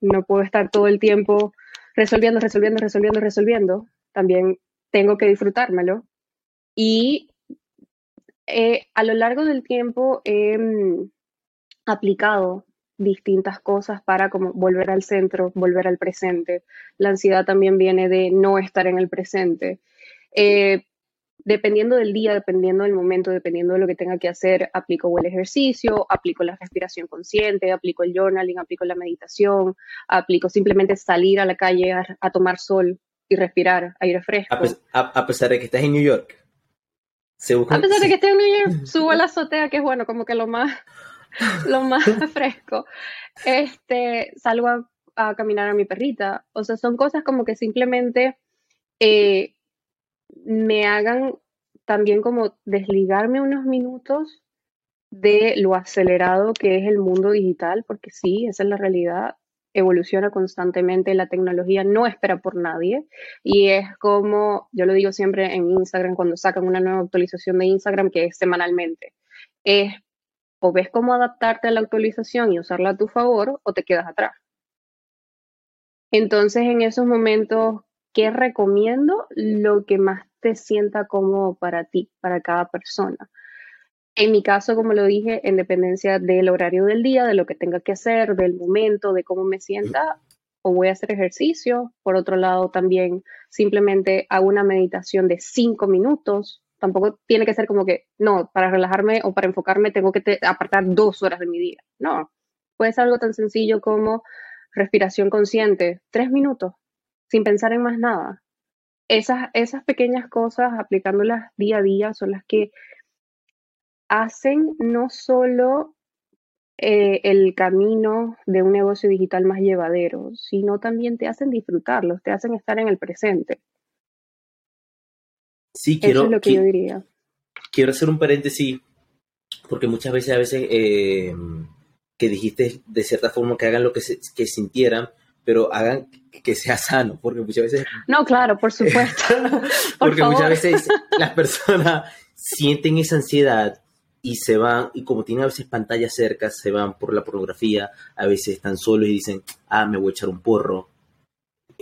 no puedo estar todo el tiempo resolviendo, resolviendo, resolviendo, resolviendo. También tengo que disfrutármelo. Y eh, a lo largo del tiempo he mm, aplicado distintas cosas para como volver al centro, volver al presente. La ansiedad también viene de no estar en el presente. Eh, dependiendo del día, dependiendo del momento, dependiendo de lo que tenga que hacer, aplico el ejercicio, aplico la respiración consciente, aplico el journaling, aplico la meditación, aplico simplemente salir a la calle a, tomar sol y respirar aire fresco. A, pesar de que estás en New York. a pesar de que esté en New York, subo a la azotea, que es bueno, como que lo más, lo más fresco. Este, salgo a, caminar a mi perrita. O sea, son cosas como que simplemente eh, me hagan también como desligarme unos minutos de lo acelerado que es el mundo digital, porque sí, esa es la realidad, evoluciona constantemente, la tecnología no espera por nadie y es como, yo lo digo siempre en Instagram cuando sacan una nueva actualización de Instagram que es semanalmente, es o ves cómo adaptarte a la actualización y usarla a tu favor o te quedas atrás. Entonces en esos momentos ¿Qué recomiendo? Lo que más te sienta cómodo para ti, para cada persona. En mi caso, como lo dije, en dependencia del horario del día, de lo que tenga que hacer, del momento, de cómo me sienta, o voy a hacer ejercicio. Por otro lado, también simplemente hago una meditación de cinco minutos. Tampoco tiene que ser como que, no, para relajarme o para enfocarme tengo que apartar dos horas de mi día. No, puede ser algo tan sencillo como respiración consciente, tres minutos, sin pensar en más nada. Esas, esas pequeñas cosas, aplicándolas día a día, son las que hacen no solo eh, el camino de un negocio digital más llevadero, sino también te hacen disfrutarlos, te hacen estar en el presente. Sí, quiero. Eso es lo que, yo diría. Quiero hacer un paréntesis, porque muchas veces, a veces, eh, que dijiste de cierta forma que hagan lo que, que sintieran, pero hagan que sea sano, porque muchas veces... No, claro, por supuesto. porque muchas veces las personas sienten esa ansiedad y se van, y como tienen a veces pantallas cerca, se van por la pornografía, a veces están solos y dicen, ah, me voy a echar un porro,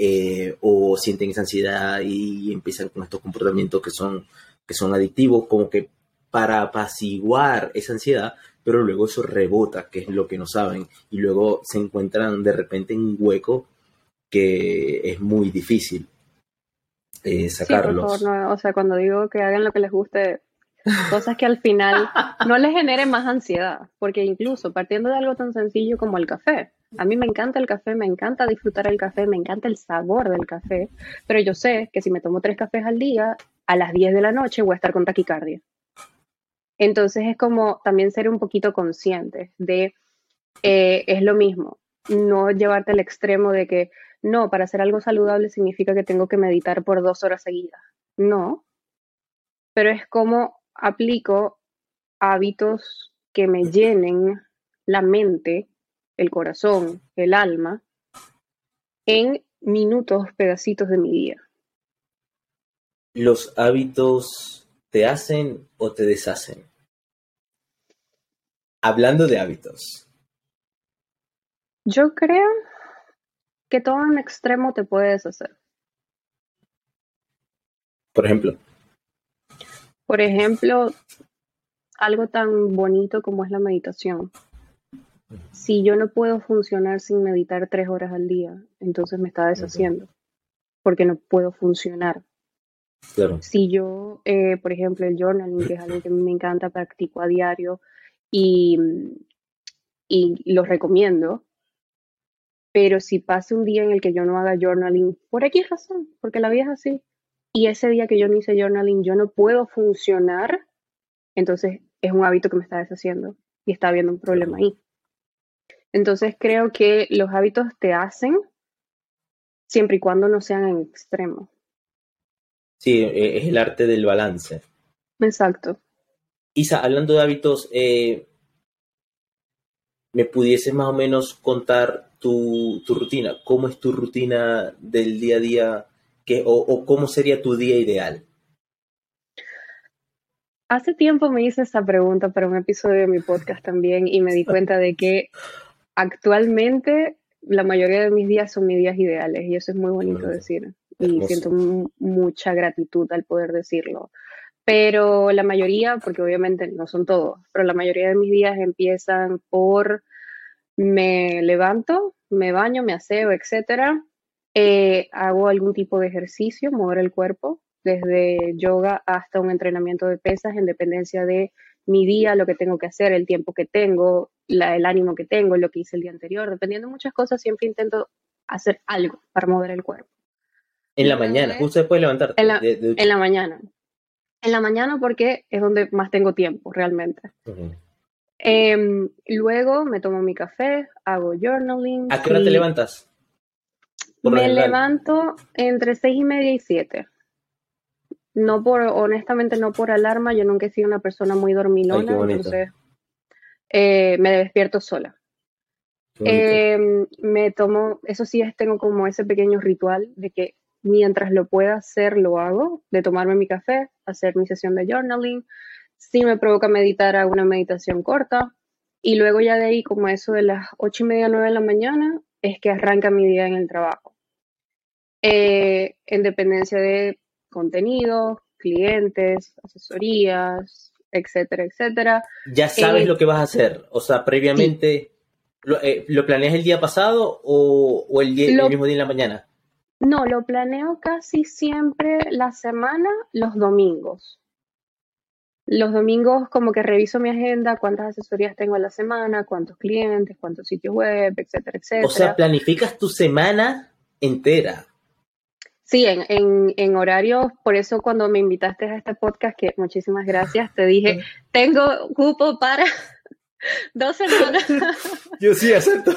eh, o sienten esa ansiedad y empiezan con estos comportamientos que son, que son adictivos, como que para apaciguar esa ansiedad, pero luego eso rebota, que es lo que no saben, y luego se encuentran de repente en un hueco que es muy difícil eh, sacarlos. o sea, cuando digo que hagan lo que les guste, cosas que al final no les generen más ansiedad, porque incluso partiendo de algo tan sencillo como el café, a mí me encanta el café, me encanta disfrutar el café, me encanta el sabor del café, pero yo sé que si me tomo tres cafés al día, a las 10 de la noche voy a estar con taquicardia. Entonces es como también ser un poquito consciente de, eh, es lo mismo, no llevarte al extremo de que, no, para hacer algo saludable significa que tengo que meditar por dos horas seguidas. No, pero es como aplico hábitos que me llenen la mente, el corazón, el alma, en minutos, pedacitos de mi día. ¿Los hábitos te hacen o te deshacen? Hablando de hábitos. Yo creo que todo en extremo te puedes hacer. Por ejemplo. Por ejemplo, algo tan bonito como es la meditación. Si yo no puedo funcionar sin meditar tres horas al día, entonces me está deshaciendo, porque no puedo funcionar. Si yo, eh, por ejemplo, el journaling, que es algo que a mí me encanta, practico a diario y, y lo recomiendo, pero si pasa un día en el que yo no haga journaling, por X razón, porque la vida es así, y ese día que yo no hice journaling, yo no puedo funcionar, entonces es un hábito que me está deshaciendo y está habiendo un problema ahí. Entonces creo que los hábitos te hacen siempre y cuando no sean en extremo. Sí, e, es el arte del balance. Exacto. Isa, hablando de hábitos, eh, ¿me pudiese más o menos contar tu, rutina? ¿Cómo es tu rutina del día a día? o, cómo sería tu día ideal? Hace tiempo me hice esa pregunta para un episodio de mi podcast también y me di cuenta de que actualmente la mayoría de mis días son mis días ideales y eso es muy bonito decir y siento mucha gratitud al poder decirlo. Pero la mayoría, porque obviamente no son todos, pero la mayoría de mis días empiezan por me levanto, me baño, me aseo, etcétera. Eh, hago algún tipo de ejercicio, mover el cuerpo, desde yoga hasta un entrenamiento de pesas, en dependencia de mi día, lo que tengo que hacer, el tiempo que tengo, el ánimo que tengo, lo que hice el día anterior. Dependiendo de muchas cosas, siempre intento hacer algo para mover el cuerpo. En la mañana, justo después de levantarte. En la, en la mañana. En la mañana porque es donde más tengo tiempo, realmente. Em, luego me tomo mi café, hago journaling. ¿A qué hora te levantas? Me levanto entre seis y media y siete. No por, honestamente, no por alarma. Yo nunca he sido una persona muy dormilona, entonces eh, me despierto sola. Em, me tomo, eso sí, es, tengo como ese pequeño ritual de que mientras lo pueda hacer, lo hago, de tomarme mi café, hacer mi sesión de journaling, sí me provoca meditar a una meditación corta y luego ya de ahí como eso de las ocho y media, nueve de la mañana es que arranca mi día en el trabajo. Eh, en dependencia de contenido, clientes, asesorías, etcétera, etcétera. Ya sabes eh, lo que vas a hacer, o sea, previamente, eh, ¿lo, planeas el día pasado o, el, día, el mismo día en la mañana? No, lo planeo casi siempre la semana, los domingos. Los domingos como que reviso mi agenda, cuántas asesorías tengo a la semana, cuántos clientes, cuántos sitios web, etcétera, etcétera. O sea, planificas tu semana entera. Sí, en, en, en horarios, por eso cuando me invitaste a este podcast, que muchísimas gracias, te dije, tengo cupo para Dos semanas. Yo sí acepto.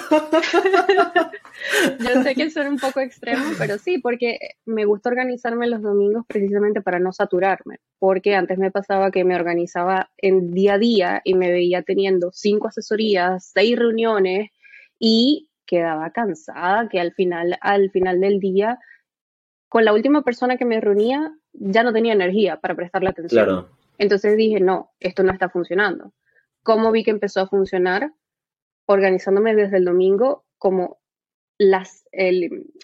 Yo sé que son un poco extremo, pero sí, porque me gusta organizarme los domingos precisamente para no saturarme. Porque antes me pasaba que me organizaba en día a día y me veía teniendo cinco asesorías, seis reuniones y quedaba cansada que al final, al final del día, con la última persona que me reunía, ya no tenía energía para prestarle atención. Claro. Entonces dije, no, esto no está funcionando cómo vi que empezó a funcionar, organizándome desde el domingo como las,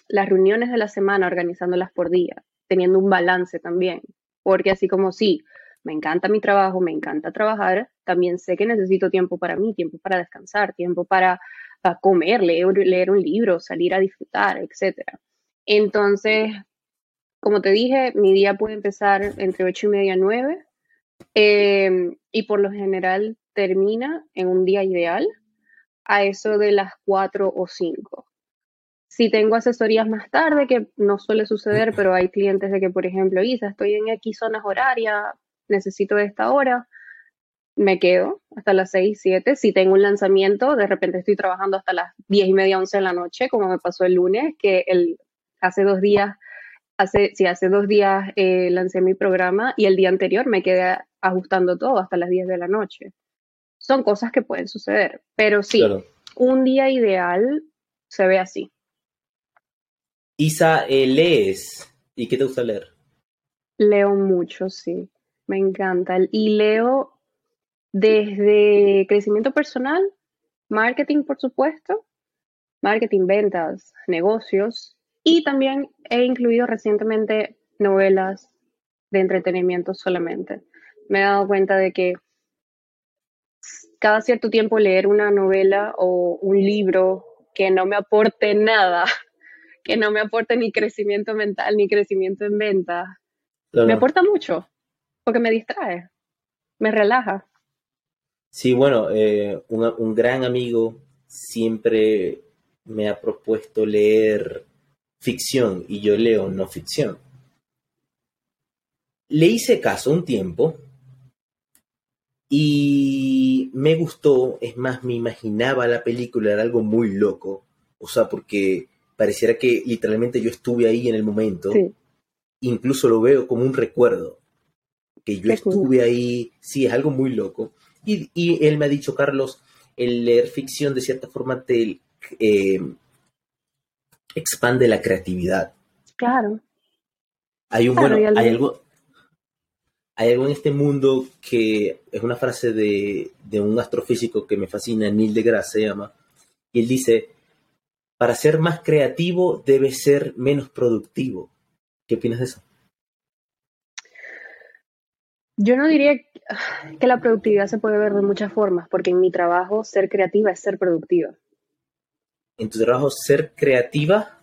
las reuniones de la semana, organizándolas por día, teniendo un balance también, porque así como sí, me encanta mi trabajo, me encanta trabajar, también sé que necesito tiempo para mí, tiempo para descansar, tiempo para, comer, leer, leer, un libro, salir a disfrutar, etc. Entonces, como te dije, mi día puede empezar entre 8 y media y 9 eh, y por lo general termina en un día ideal a eso de las 4 o 5. Si tengo asesorías más tarde, que no suele suceder, pero hay clientes de que, por ejemplo, Isa, estoy en X zonas horarias, necesito esta hora, me quedo hasta las 6, 7. Si tengo un lanzamiento, de repente estoy trabajando hasta las 10 y media, 11 de la noche, como me pasó el lunes, que el, hace dos días, hace, si hace dos días eh, lancé mi programa y el día anterior me quedé ajustando todo hasta las 10 de la noche son cosas que pueden suceder, pero sí, un día ideal se ve así. Isa, eh, ¿lees? ¿Y qué te gusta leer? Leo mucho, sí, me encanta. Y leo desde crecimiento personal, marketing, por supuesto, marketing, ventas, negocios, y también he incluido recientemente novelas de entretenimiento solamente. Me he dado cuenta de que cada cierto tiempo leer una novela o un libro que no me aporte nada, que no me aporte ni crecimiento mental ni crecimiento en venta, Me aporta mucho, porque me distrae, me relaja. Sí, bueno, eh, un, gran amigo siempre me ha propuesto leer ficción y yo leo no ficción. Le hice caso un tiempo y me gustó, es más, me imaginaba la película, era algo muy loco, o sea, porque pareciera que literalmente yo estuve ahí en el momento, incluso lo veo como un recuerdo, que yo estuve ahí, sí, es algo muy loco. Y, él me ha dicho, Carlos, el leer ficción de cierta forma te eh, expande la creatividad. Claro. Hay un bueno, hay algo, hay algo en este mundo que es una frase de, de un astrofísico que me fascina, Neil deGrasse se llama, y él dice, para ser más creativo debe ser menos productivo. ¿Qué opinas de eso? Yo no diría que la productividad se puede ver de muchas formas, porque en mi trabajo ser creativa es ser productiva. ¿En tu trabajo ser creativa?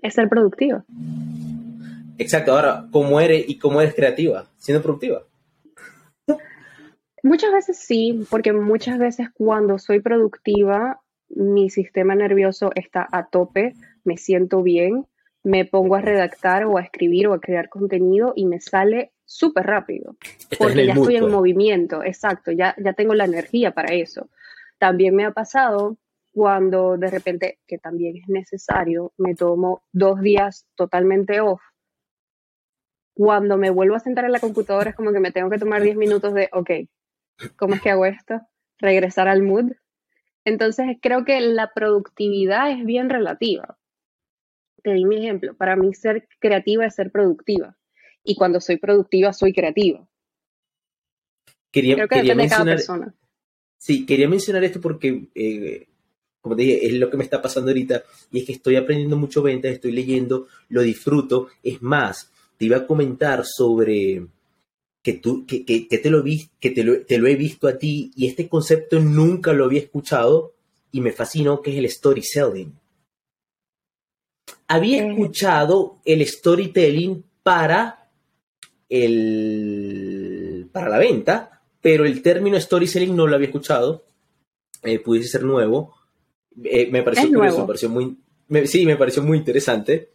Es ser productiva. Exacto, ahora, ¿cómo eres y cómo eres creativa? Siendo productiva. Muchas veces sí, porque muchas veces cuando soy productiva, mi sistema nervioso está a tope, me siento bien, me pongo a redactar o a escribir o a crear contenido y me sale súper rápido, porque ya estoy en pues. movimiento, exacto, ya, ya tengo la energía para eso. También me ha pasado cuando de repente, que también es necesario, me tomo dos días totalmente off. Cuando me vuelvo a sentar en la computadora es como que me tengo que tomar 10 minutos de, ok, ¿cómo es que hago esto? Regresar al mood. Entonces creo que la productividad es bien relativa. Te di mi ejemplo, para mí ser creativa es ser productiva y cuando soy productiva soy creativa. Quería, Creo que depende de cada persona. Sí, quería mencionar esto porque, eh, como te dije, es lo que me está pasando ahorita y es que estoy aprendiendo mucho ventas, estoy leyendo, lo disfruto. Es más, te iba a comentar sobre que tú, que, te, lo vi, que te lo, te lo he visto a ti y este concepto nunca lo había escuchado y me fascinó, que es el storytelling. Había escuchado el storytelling para el, para la venta, pero el término storytelling no lo había escuchado. Eh, pudiese ser nuevo. Eh, me pareció curioso, me pareció muy, sí, me pareció muy interesante.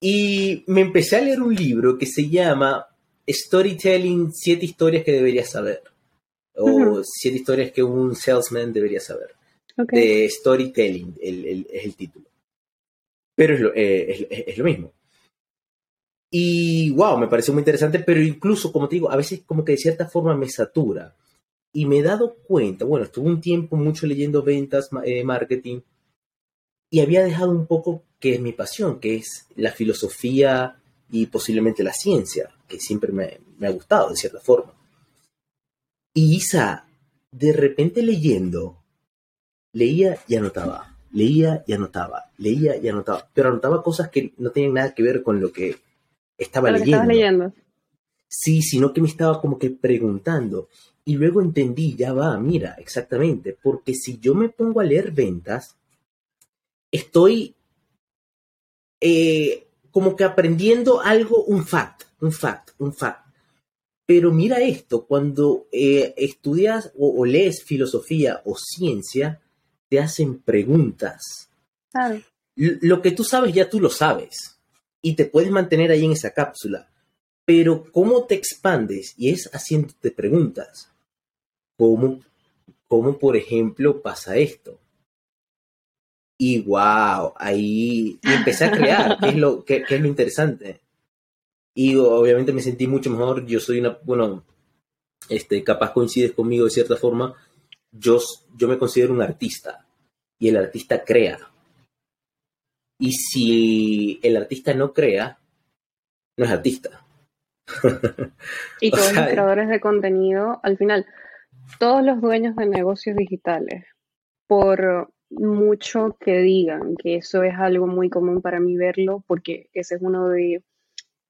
Y me empecé a leer un libro que se llama Storytelling, siete historias que deberías saber. O siete historias que un salesman debería saber. De Storytelling es el título. Pero es lo, eh, es lo mismo. Y wow, me pareció muy interesante, pero incluso, como te digo, a veces como que de cierta forma me satura. Y me he dado cuenta, bueno, estuve un tiempo mucho leyendo ventas, eh, marketing, y había dejado un poco que es mi pasión, que es la filosofía y posiblemente la ciencia, que siempre me, me ha gustado de cierta forma. Y Isa, de repente leyendo, leía y anotaba, leía y anotaba, leía y anotaba, pero anotaba cosas que no tenían nada que ver con lo que estaba leyendo. leyendo. Sí, sino que me estaba como que preguntando. Y luego entendí, ya va, mira, exactamente, porque si yo me pongo a leer ventas, estoy eh, como que aprendiendo algo, un fact, un fact, un fact. Pero mira esto, cuando eh, estudias o, lees filosofía o ciencia, te hacen preguntas. Lo que tú sabes ya tú lo sabes y te puedes mantener ahí en esa cápsula. Pero ¿cómo te expandes? Y es haciéndote preguntas. ¿Cómo, cómo por ejemplo, pasa esto? Y wow, ahí empecé a crear, que es lo, que, es lo interesante. Y obviamente me sentí mucho mejor. Yo soy una, bueno, este, capaz coincides conmigo de cierta forma. Yo, yo me considero un artista y el artista crea. Y si el artista no crea, no es artista. y todos los creadores de contenido, al final, todos los dueños de negocios digitales, por mucho que digan que eso es algo muy común para mí verlo, porque ese es uno de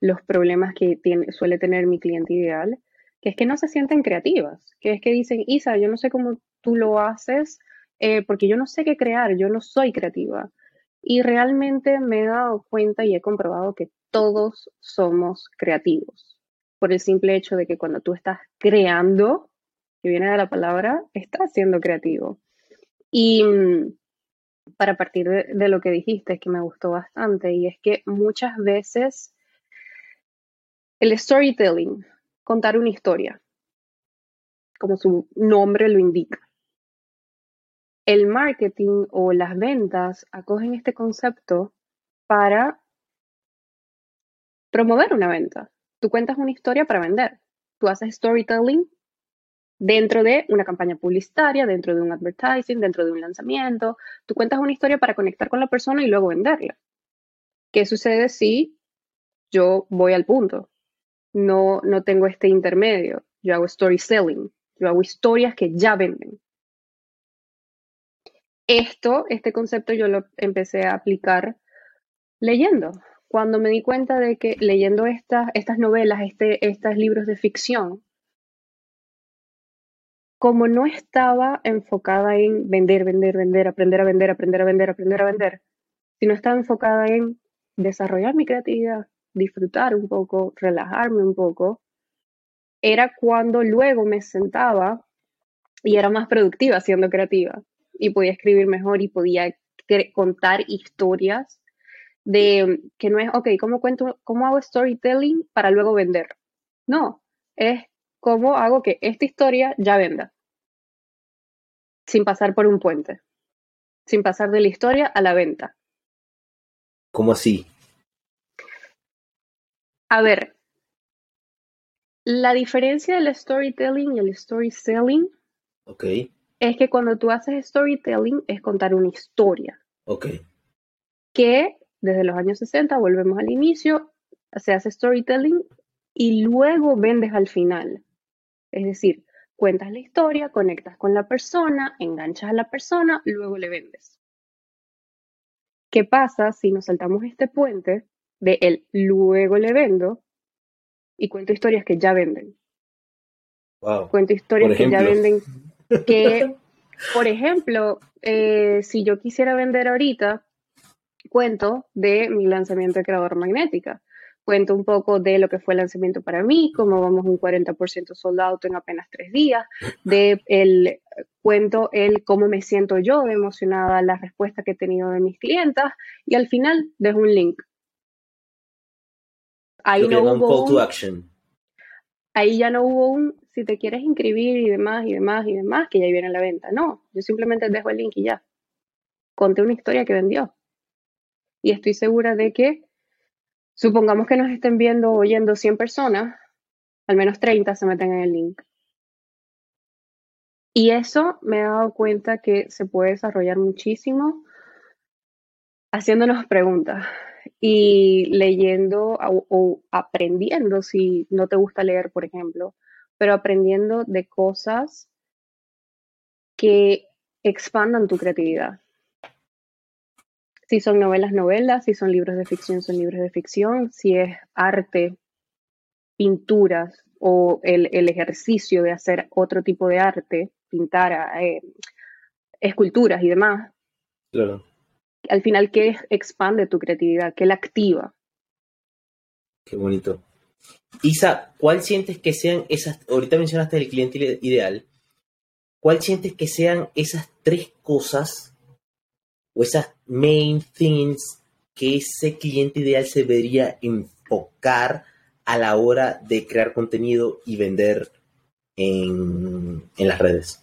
los problemas que tiene, suele tener mi cliente ideal, que es que no se sienten creativas, que es que dicen, Isa, yo no sé cómo tú lo haces, eh, porque yo no sé qué crear, yo no soy creativa. Y realmente me he dado cuenta y he comprobado que todos somos creativos, por el simple hecho de que cuando tú estás creando, que viene de la palabra, estás siendo creativo. Y mm, para partir de, lo que dijiste, que me gustó bastante, y es que muchas veces el storytelling, contar una historia, como su nombre lo indica. El marketing o las ventas acogen este concepto para promover una venta. Tú cuentas una historia para vender. Tú haces storytelling dentro de una campaña publicitaria, dentro de un advertising, dentro de un lanzamiento. Tú cuentas una historia para conectar con la persona y luego venderla. ¿Qué sucede si yo voy al punto? No, no tengo este intermedio. Yo hago story selling. Yo hago historias que ya venden. Esto, este concepto yo lo empecé a aplicar leyendo cuando me di cuenta de que leyendo estas, estas novelas, este, estos libros de ficción, como no estaba enfocada en vender, vender, vender, aprender a vender, aprender a vender, aprender a vender, sino estaba enfocada en desarrollar mi creatividad, disfrutar un poco, relajarme un poco, era cuando luego me sentaba y era más productiva siendo creativa y podía escribir mejor y podía contar historias de que no es, ok, ¿cómo, cuento, ¿cómo hago storytelling para luego vender? No, es cómo hago que esta historia ya venda, sin pasar por un puente, sin pasar de la historia a la venta. ¿Cómo así? A ver, la diferencia del storytelling y el story selling okay. es que cuando tú haces storytelling es contar una historia. Ok. Que desde los años 60, volvemos al inicio, se hace storytelling y luego vendes al final. Es decir, cuentas la historia, conectas con la persona, enganchas a la persona, luego le vendes. ¿Qué pasa si nos saltamos este puente de el luego le vendo y cuento historias que ya venden? Cuento historias que ya venden que, por ejemplo, eh, si yo quisiera vender ahorita, cuento de mi lanzamiento de Creador Magnética. Cuento un poco de lo que fue el lanzamiento para mí, cómo vamos un 40% soldado en apenas tres días, de el cuento el cómo me siento yo de emocionada, la respuesta que he tenido de mis clientas y al final dejo un link. Ahí no hubo un, action. Ahí ya no hubo un si te quieres inscribir y demás y demás y demás, que ya viene la venta. No, yo simplemente dejo el link y ya. Conté una historia que vendió. Y estoy segura de que, supongamos que nos estén viendo o oyendo 100 personas, al menos 30 se meten en el link. Y eso me he dado cuenta que se puede desarrollar muchísimo haciéndonos preguntas y leyendo o, aprendiendo, si no te gusta leer, por ejemplo, pero aprendiendo de cosas que expandan tu creatividad si son novelas, novelas, si son libros de ficción, son libros de ficción, si es arte, pinturas o el, ejercicio de hacer otro tipo de arte, pintar eh, esculturas y demás. Claro. Al final, ¿qué expande tu creatividad? ¿Qué la activa? Qué bonito. Isa, ¿cuál sientes que sean esas, ahorita mencionaste el cliente ideal, ¿cuál sientes que sean esas tres cosas o esas main things que ese cliente ideal se debería enfocar a la hora de crear contenido y vender en, las redes?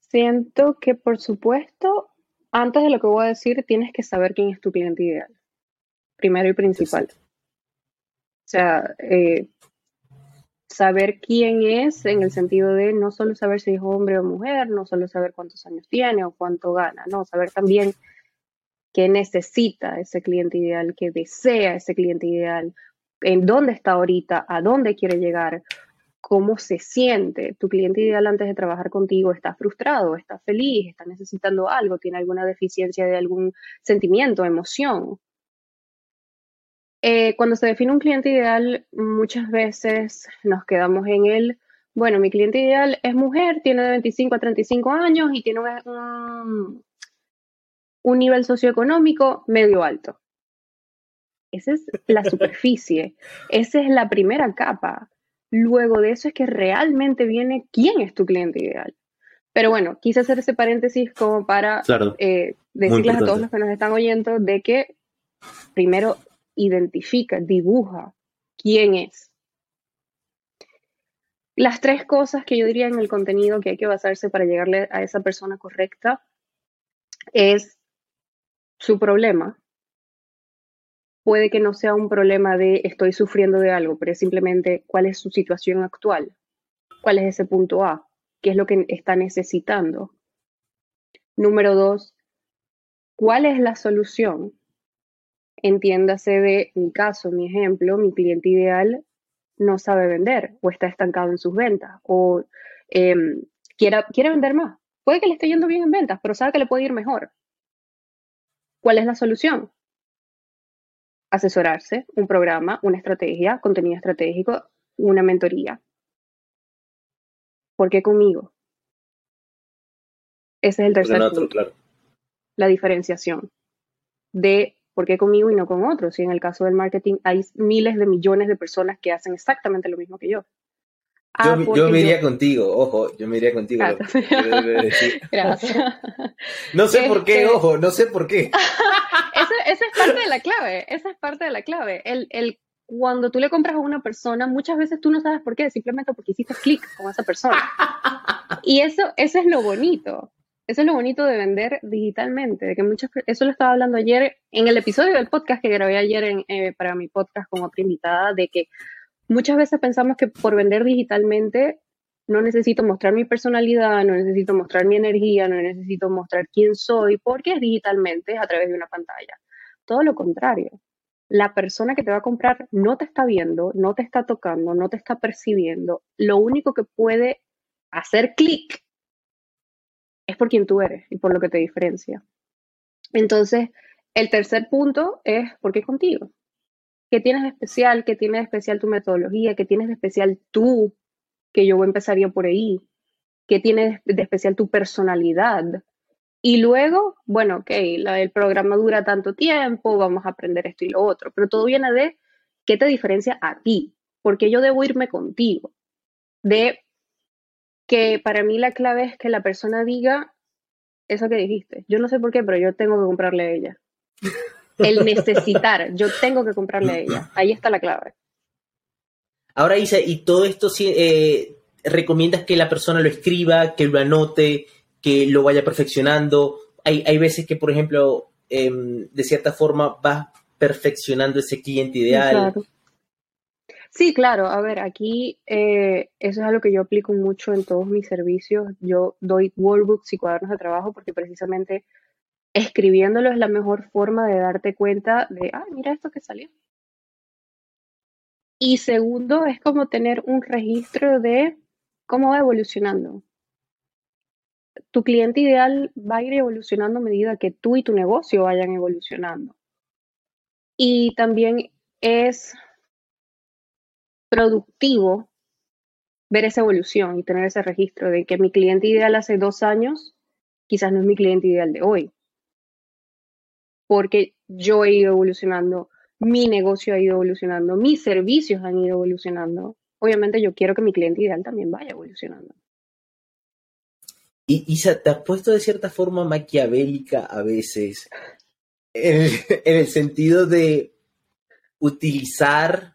Siento que, por supuesto, antes de lo que voy a decir, tienes que saber quién es tu cliente ideal. Primero y principal. O sea, eh, saber quién es en el sentido de no solo saber si es hombre o mujer, no solo saber cuántos años tiene o cuánto gana, no, saber también qué necesita ese cliente ideal, qué desea ese cliente ideal, en dónde está ahorita, a dónde quiere llegar, cómo se siente. Tu cliente ideal antes de trabajar contigo está frustrado, está feliz, está necesitando algo, tiene alguna deficiencia de algún sentimiento, emoción. Eh, cuando se define un cliente ideal, muchas veces nos quedamos en el, bueno, mi cliente ideal es mujer, tiene de 25 a 35 años y tiene un, un nivel socioeconómico medio alto. Esa es la superficie, esa es la primera capa. Luego de eso es que realmente viene quién es tu cliente ideal. Pero bueno, quise hacer ese paréntesis como para eh, decirles a todos los que nos están oyendo de que primero identifica, dibuja quién es. Las tres cosas que yo diría en el contenido que hay que basarse para llegarle a esa persona correcta es su problema. Puede que no sea un problema de estoy sufriendo de algo, pero es simplemente cuál es su situación actual, cuál es ese punto A, qué es lo que está necesitando. Número dos, ¿cuál es la solución? Entiéndase de mi caso, mi ejemplo, mi cliente ideal no sabe vender o está estancado en sus ventas o em, quiere, quiere vender más. Puede que le esté yendo bien en ventas, pero sabe que le puede ir mejor. ¿Cuál es la solución? Asesorarse, un programa, una estrategia, contenido estratégico, una mentoría. ¿Por qué conmigo? Ese es el tercer punto. La diferenciación de por qué conmigo y no con otros. Y en el caso del marketing hay miles de millones de personas que hacen exactamente lo mismo que yo. Ah, yo, me iría contigo, ojo, yo me iría contigo. Gracias. No sé por qué, este ojo, no sé por qué. esa, es parte de la clave, esa es parte de la clave. El, el, cuando tú le compras a una persona, muchas veces tú no sabes por qué, simplemente porque hiciste clic con esa persona. Y eso, eso es lo bonito. Eso es lo bonito de vender digitalmente, de que muchas, eso lo estaba hablando ayer en el episodio del podcast que grabé ayer en, eh, para mi podcast con otra invitada, de que muchas veces pensamos que por vender digitalmente no necesito mostrar mi personalidad, no necesito mostrar mi energía, no necesito mostrar quién soy, porque es digitalmente, es a través de una pantalla. Todo lo contrario. La persona que te va a comprar no te está viendo, no te está tocando, no te está percibiendo. Lo único que puede hacer clic es por quien tú eres y por lo que te diferencia. Entonces, el tercer punto es ¿por qué contigo? ¿Qué tienes de especial? ¿Qué tiene de especial tu metodología? ¿Qué tienes de especial tú? Que yo empezaría por ahí. ¿Qué tiene de especial tu personalidad? Y luego, bueno, ok, el programa dura tanto tiempo, vamos a aprender esto y lo otro, pero todo viene de qué te diferencia a ti, porque yo debo irme contigo, de que para mí la clave es que la persona diga eso que dijiste. Yo no sé por qué, pero yo tengo que comprarle a ella. El necesitar, yo tengo que comprarle a ella. Ahí está la clave. Ahora, Isa, ¿y todo esto eh, recomiendas que la persona lo escriba, que lo anote, que lo vaya perfeccionando? Hay, hay veces que, por ejemplo, em, de cierta forma vas perfeccionando ese cliente ideal. Sí, claro. A ver, aquí eh, eso es algo que yo aplico mucho en todos mis servicios. Yo doy workbooks y cuadernos de trabajo porque precisamente escribiéndolo es la mejor forma de darte cuenta de, ah, mira esto que salió. Y segundo, es como tener un registro de cómo va evolucionando. Tu cliente ideal va a ir evolucionando a medida que tú y tu negocio vayan evolucionando. Y también es productivo ver esa evolución y tener ese registro de que mi cliente ideal hace dos años quizás no es mi cliente ideal de hoy. Porque yo he ido evolucionando, mi negocio ha ido evolucionando, mis servicios han ido evolucionando. Obviamente yo quiero que mi cliente ideal también vaya evolucionando. Y Isa, ¿te has puesto de cierta forma maquiavélica a veces? en el sentido de utilizar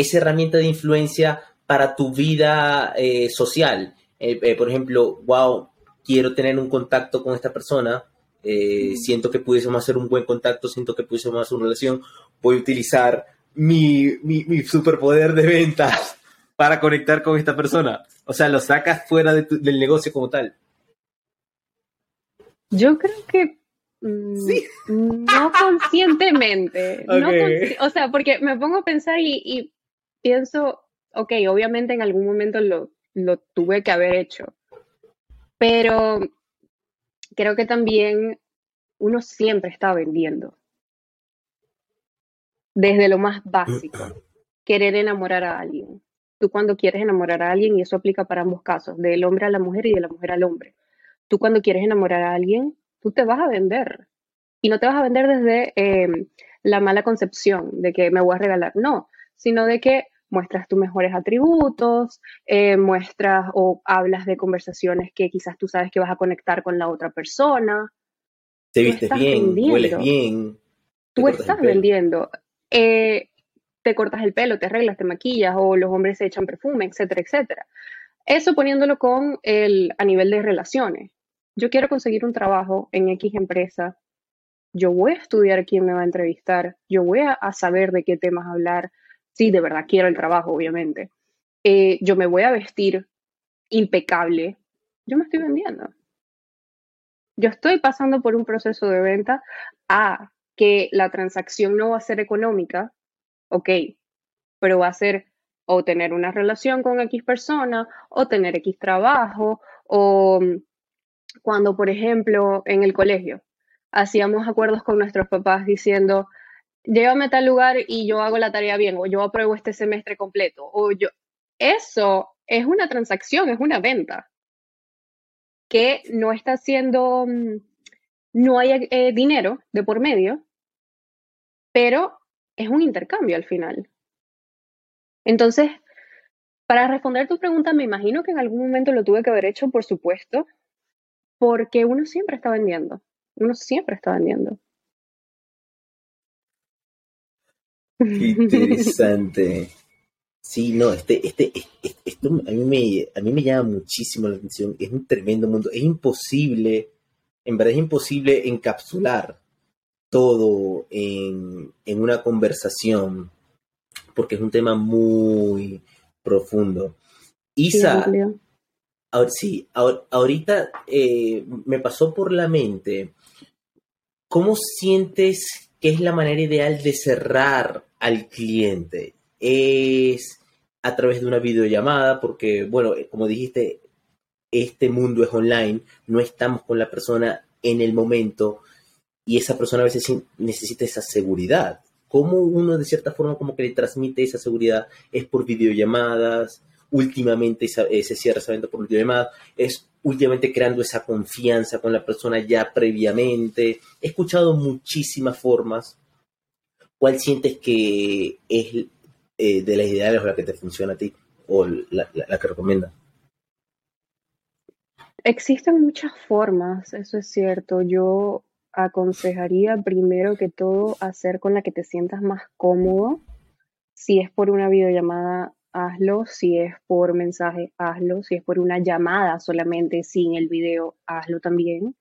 esa herramienta de influencia para tu vida eh, social. Eh, eh, por ejemplo, wow, quiero tener un contacto con esta persona, siento que pudiésemos hacer un buen contacto, siento que pudiésemos hacer una relación, voy a utilizar mi, mi, superpoder de ventas para conectar con esta persona. O sea, lo sacas fuera del negocio como tal. Yo creo que mm, no conscientemente. o sea, porque me pongo a pensar y, pienso, ok, obviamente en algún momento lo, lo tuve que haber hecho, pero creo que también uno siempre está vendiendo. Desde lo más básico, querer enamorar a alguien. Tú cuando quieres enamorar a alguien, y eso aplica para ambos casos, del hombre a la mujer y de la mujer al hombre. Tú cuando quieres enamorar a alguien, tú te vas a vender. Y no te vas a vender desde em, la mala concepción de que me voy a regalar, no, sino de que muestras tus mejores atributos, eh, muestras o hablas de conversaciones que quizás tú sabes que vas a conectar con la otra persona. Te vistes bien, hueles bien. Tú estás vendiendo. Eh, te cortas el pelo, te arreglas, te maquillas, o los hombres se echan perfume, etcétera, etcétera. Eso poniéndolo con el, a nivel de relaciones. Yo quiero conseguir un trabajo en X empresa. Yo voy a estudiar quién me va a entrevistar. Yo voy a, saber de qué temas hablar. Sí, de verdad quiero el trabajo, obviamente. Eh, yo me voy a vestir impecable. Yo me estoy vendiendo. Yo estoy pasando por un proceso de venta a que la transacción no va a ser económica, ok, pero va a ser o tener una relación con X persona, o tener X trabajo, o mm, cuando, por ejemplo, en el colegio hacíamos acuerdos con nuestros papás diciendo, llévame a tal lugar y yo hago la tarea bien, o yo apruebo este semestre completo, o yo... Eso es una transacción, es una venta que no está haciendo, mm, no hay eh, dinero de por medio, pero es un intercambio al final. Entonces, para responder tu pregunta, me imagino que en algún momento lo tuve que haber hecho, por supuesto, porque uno siempre está vendiendo, uno siempre está vendiendo. Interesante. Sí, no, este, este, este, esto a mí, me, a mí me llama muchísimo la atención. Es un tremendo mundo. Es imposible, en verdad es imposible encapsular todo en, una conversación, porque es un tema muy profundo. Isa, ahora, sí, ahorita eh, me pasó por la mente, ¿cómo sientes que es la manera ideal de cerrar al cliente? ¿Es a través de una videollamada? Porque, bueno, como dijiste, este mundo es online, no estamos con la persona en el momento y esa persona a veces necesita esa seguridad. ¿Cómo uno de cierta forma como que le transmite esa seguridad? Es por videollamadas, últimamente se cierra esa venta por videollamadas, es últimamente creando esa confianza con la persona ya previamente. He escuchado muchísimas formas. ¿Cuál sientes que es eh, de las ideales o la que te funciona a ti o la, la que recomienda? Existen muchas formas, eso es cierto. Yo aconsejaría primero que todo hacer con la que te sientas más cómodo. Si es por una videollamada, hazlo. Si es por mensaje, hazlo. Si es por una llamada solamente sin el video, hazlo también.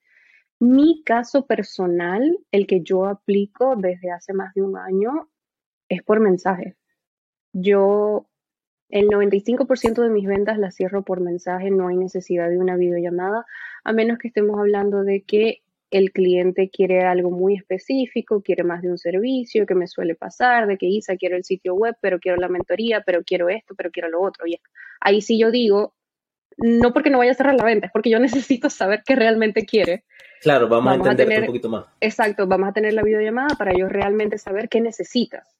Mi caso personal, el que yo aplico desde hace más de un año, es por mensaje. Yo, el 95% de mis ventas las cierro por mensaje, no hay necesidad de una videollamada, a menos que estemos hablando de que el cliente quiere algo muy específico, quiere más de un servicio, que me suele pasar, de que Isa quiero el sitio web, pero quiero la mentoría, pero quiero esto, pero quiero lo otro. Y ahí sí yo digo, no porque no vaya a cerrar la venta, es porque yo necesito saber qué realmente quiere. Claro, vamos, a entender un poquito más. Exacto, vamos a tener la videollamada para yo realmente saber qué necesitas.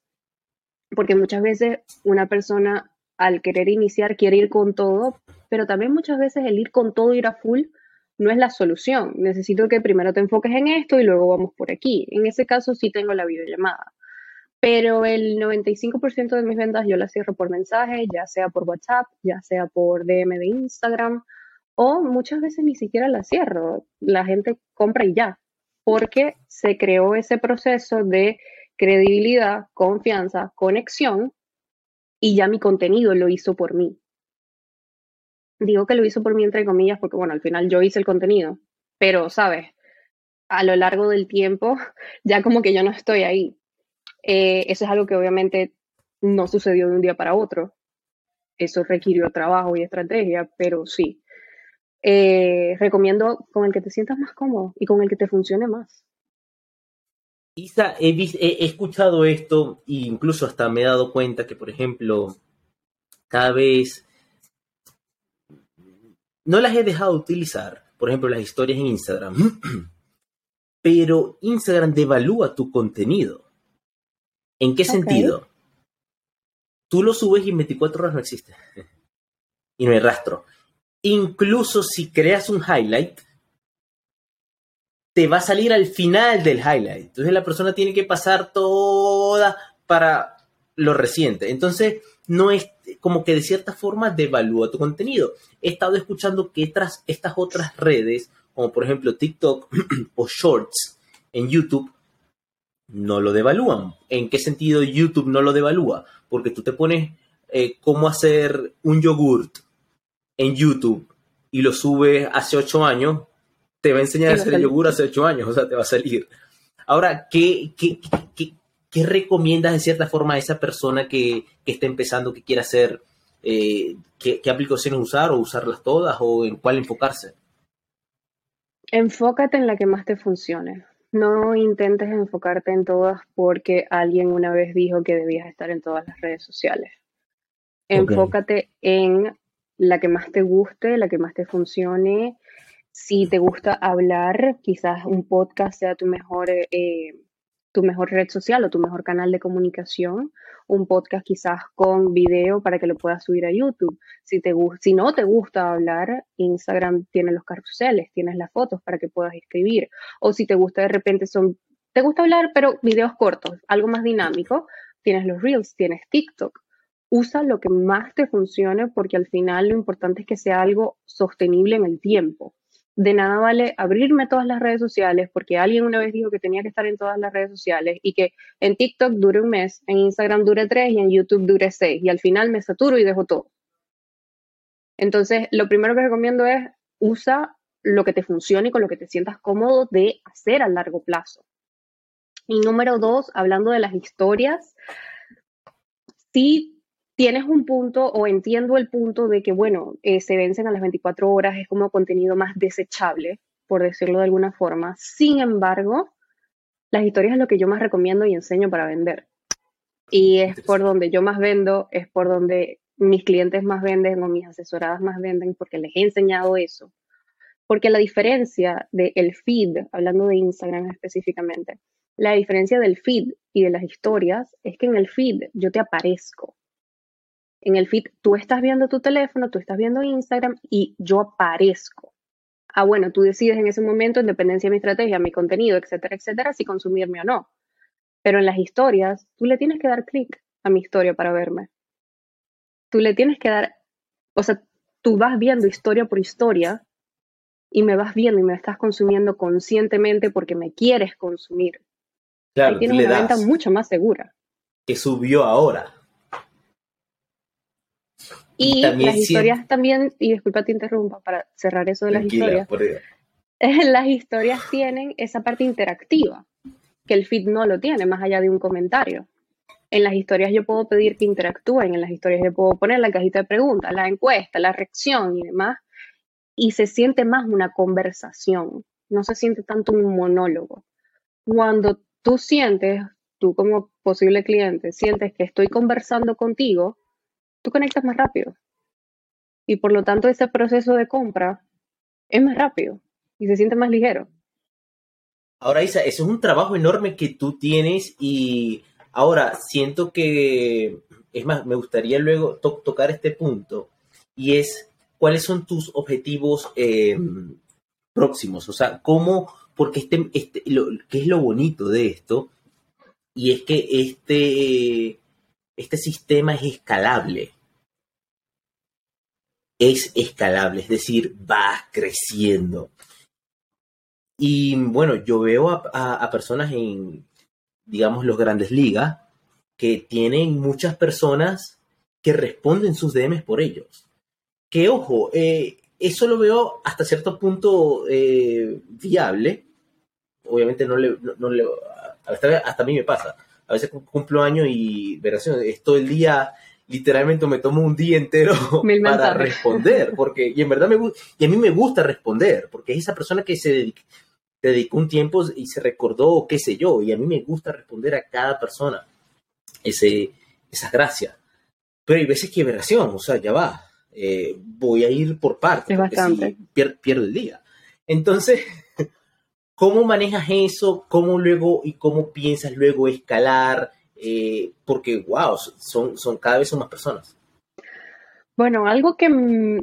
Porque muchas veces una persona al querer iniciar quiere ir con todo, pero también muchas veces el ir con todo, ir a full, no es la solución. Necesito que primero te enfoques en esto y luego vamos por aquí. En ese caso sí tengo la videollamada. Pero el 95% de mis ventas yo las cierro por mensaje, ya sea por WhatsApp, ya sea por DM de Instagram, o muchas veces ni siquiera las cierro. La gente compra y ya, porque se creó ese proceso de credibilidad, confianza, conexión, y ya mi contenido lo hizo por mí. Digo que lo hizo por mí entre comillas porque, bueno, al final yo hice el contenido, pero, ¿sabes? A lo largo del tiempo, ya como que yo no estoy ahí. Eh, eso es algo que obviamente no sucedió de un día para otro. Eso requirió trabajo y estrategia, pero sí. Eh, recomiendo con el que te sientas más cómodo y con el que te funcione más. Isa, he, he, escuchado esto e incluso hasta me he dado cuenta que, por ejemplo, cada vez no las he dejado de utilizar, por ejemplo, las historias en Instagram, pero Instagram devalúa tu contenido. ¿En qué sentido? Tú lo subes y en 24 horas no existe. y no hay rastro. Incluso si creas un highlight, te va a salir al final del highlight. Entonces la persona tiene que pasar toda para lo reciente. Entonces, no es como que de cierta forma devalúa tu contenido. He estado escuchando que tras estas otras redes, como por ejemplo TikTok o Shorts en YouTube, no lo devalúan. ¿En qué sentido YouTube no lo devalúa? Porque tú te pones eh, cómo hacer un yogurt en YouTube y lo subes hace ocho años, te va a enseñar a hacer el yogur hace ocho años, o sea, te va a salir. Ahora, ¿qué, qué, qué, qué recomiendas de cierta forma a esa persona que, que está empezando, que quiere hacer, eh, qué, qué aplicaciones usar o usarlas todas o en cuál enfocarse? Enfócate en la que más te funcione. No intentes enfocarte en todas porque alguien una vez dijo que debías estar en todas las redes sociales. Enfócate en la que más te guste, la que más te funcione. Si te gusta hablar, quizás un podcast sea tu mejor, eh, tu mejor red social o tu mejor canal de comunicación. Un podcast quizás con video para que lo puedas subir a YouTube. Si, te, si no te gusta hablar, Instagram tiene los carruseles, tienes las fotos para que puedas escribir. O si te gusta de repente son, te gusta hablar pero videos cortos, algo más dinámico, tienes los Reels, tienes TikTok usa lo que más te funcione porque al final lo importante es que sea algo sostenible en el tiempo. De nada vale abrirme todas las redes sociales porque alguien una vez dijo que tenía que estar en todas las redes sociales y que en TikTok dure un mes, en Instagram dure tres y en YouTube dure seis y al final me saturo y dejo todo. Entonces, lo primero que recomiendo es usa lo que te funcione y con lo que te sientas cómodo de hacer a largo plazo. Y número dos, hablando de las historias, sí tienes un punto o entiendo el punto de que, bueno, eh, se vencen a las 24 horas, es como contenido más desechable, por decirlo de alguna forma. Sin embargo, las historias es lo que yo más recomiendo y enseño para vender. Y es por donde yo más vendo, es por donde mis clientes más venden o mis asesoradas más venden, porque les he enseñado eso. Porque la diferencia del feed, hablando de Instagram específicamente, la diferencia del feed y de las historias es que en el feed yo te aparezco en el feed, tú estás viendo tu teléfono, tú estás viendo Instagram y yo aparezco. Ah, bueno, tú decides en ese momento, en dependencia de mi estrategia, mi contenido, etcétera, etcétera, si consumirme o no. Pero en las historias, tú le tienes que dar clic a mi historia para verme. Tú le tienes que dar, o sea, tú vas viendo historia por historia y me vas viendo y me estás consumiendo conscientemente porque me quieres consumir. Claro, Ahí tienes una venta mucho más segura. Que subió ahora. Y, las historias también, y disculpa te interrumpa para cerrar eso de las historias. las historias tienen esa parte interactiva, que el feed no lo tiene, más allá de un comentario. En las historias yo puedo pedir que interactúen, en las historias yo puedo poner la cajita de preguntas, la encuesta, la reacción y demás, y se siente más una conversación, no se siente tanto un monólogo. Cuando tú sientes, tú como posible cliente, sientes que estoy conversando contigo, tú conectas más rápido. Y por lo tanto ese proceso de compra es más rápido y se siente más ligero. Ahora, Isa, eso es un trabajo enorme que tú tienes y ahora siento que, es más, me gustaría luego tocar este punto y es cuáles son tus objetivos eh, próximos, o sea, cómo, porque este, este lo, ¿qué es lo bonito de esto? Y es que este, este sistema es escalable. Es escalable, es decir, va creciendo. Y bueno, yo veo a, personas en, digamos, los grandes ligas que tienen muchas personas que responden sus DMs por ellos. Que ojo, eh, eso lo veo hasta cierto punto eh, viable. Obviamente no le, no, le hasta, hasta, a mí me pasa a veces cumplo años y verás, es todo el día, literalmente me tomo un día entero para responder, porque, y en verdad me y a mí me gusta responder, porque es esa persona que se dedicó un tiempo y se recordó, qué sé yo, y a mí me gusta responder a cada persona ese, esas gracias. Pero hay veces que veracción, o sea, ya va, eh, voy a ir por partes, porque pierdo el día. Entonces, ¿Cómo manejas eso? ¿Cómo luego y cómo piensas luego escalar? Eh, porque, wow, son, son, cada vez son más personas. Bueno, algo que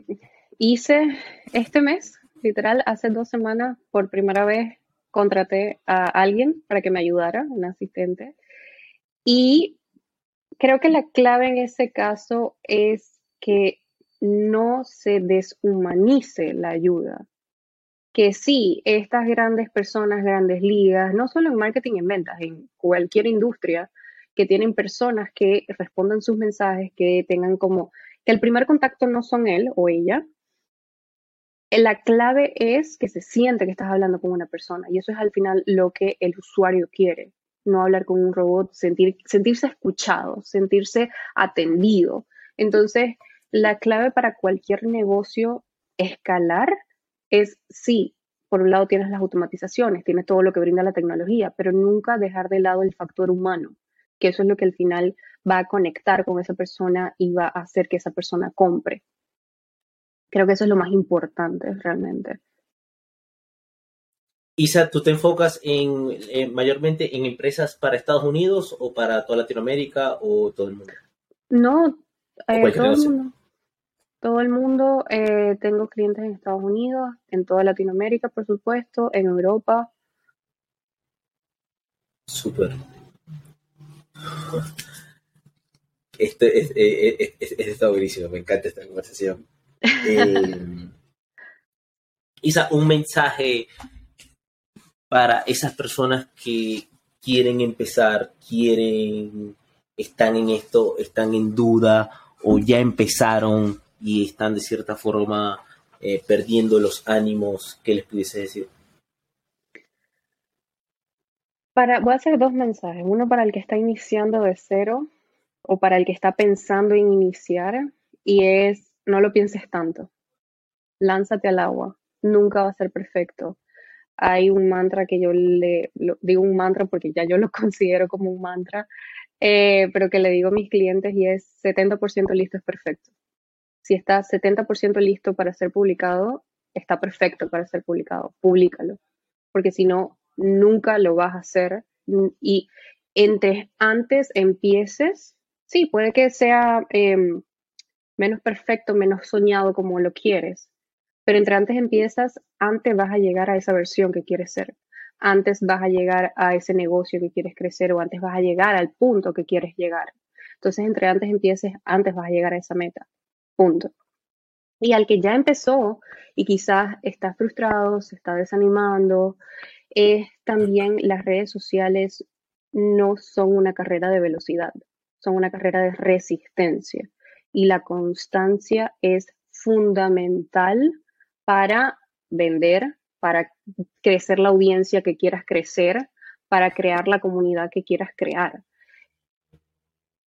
hice este mes, literal, hace dos semanas, por primera vez contraté a alguien para que me ayudara, un asistente. Y creo que la clave en ese caso es que no se deshumanice la ayuda. Que sí, estas grandes personas, grandes ligas, no solo en marketing y en ventas, en cualquier industria, que tienen personas que respondan sus mensajes, que tengan como, que el primer contacto no son él o ella. La clave es que se siente que estás hablando con una persona y eso es al final lo que el usuario quiere. No hablar con un robot, sentir, sentirse escuchado, sentirse atendido. Entonces, la clave para cualquier negocio escalar es sí, por un lado tienes las automatizaciones, tienes todo lo que brinda la tecnología, pero nunca dejar de lado el factor humano, que eso es lo que al final va a conectar con esa persona y va a hacer que esa persona compre. Creo que eso es lo más importante realmente. Isa, ¿tú te enfocas en, mayormente en empresas para Estados Unidos o para toda Latinoamérica o todo el mundo? No, eh, todo el mundo. Todo el mundo. Eh, tengo clientes en Estados Unidos, en toda Latinoamérica, por supuesto, en Europa. Súper. Este es, eh, está buenísimo, me encanta esta conversación. Isa, un mensaje para esas personas que quieren empezar, quieren, están en esto, están en duda o ya empezaron y están de cierta forma eh, perdiendo los ánimos, ¿qué les pudiese decir? Para, voy a hacer dos mensajes, uno para el que está iniciando de cero o para el que está pensando en iniciar y es no lo pienses tanto, lánzate al agua, nunca va a ser perfecto. Hay un mantra que yo le digo un mantra porque ya yo lo considero como un mantra, eh, pero que le digo a mis clientes y es 70% listo es perfecto si está 70% listo para ser publicado, está perfecto para ser publicado, públicalo, porque si no, nunca lo vas a hacer. Y entre antes empieces, sí, puede que sea em, menos perfecto, menos soñado como lo quieres, pero entre antes empiezas, antes vas a llegar a esa versión que quieres ser. Antes vas a llegar a ese negocio que quieres crecer o antes vas a llegar al punto que quieres llegar. Entonces, entre antes empieces, antes vas a llegar a esa meta. Punto. Y al que ya empezó y quizás está frustrado, se está desanimando, es también las redes sociales no son una carrera de velocidad, son una carrera de resistencia. Y la constancia es fundamental para vender, para crecer la audiencia que quieras crecer, para crear la comunidad que quieras crear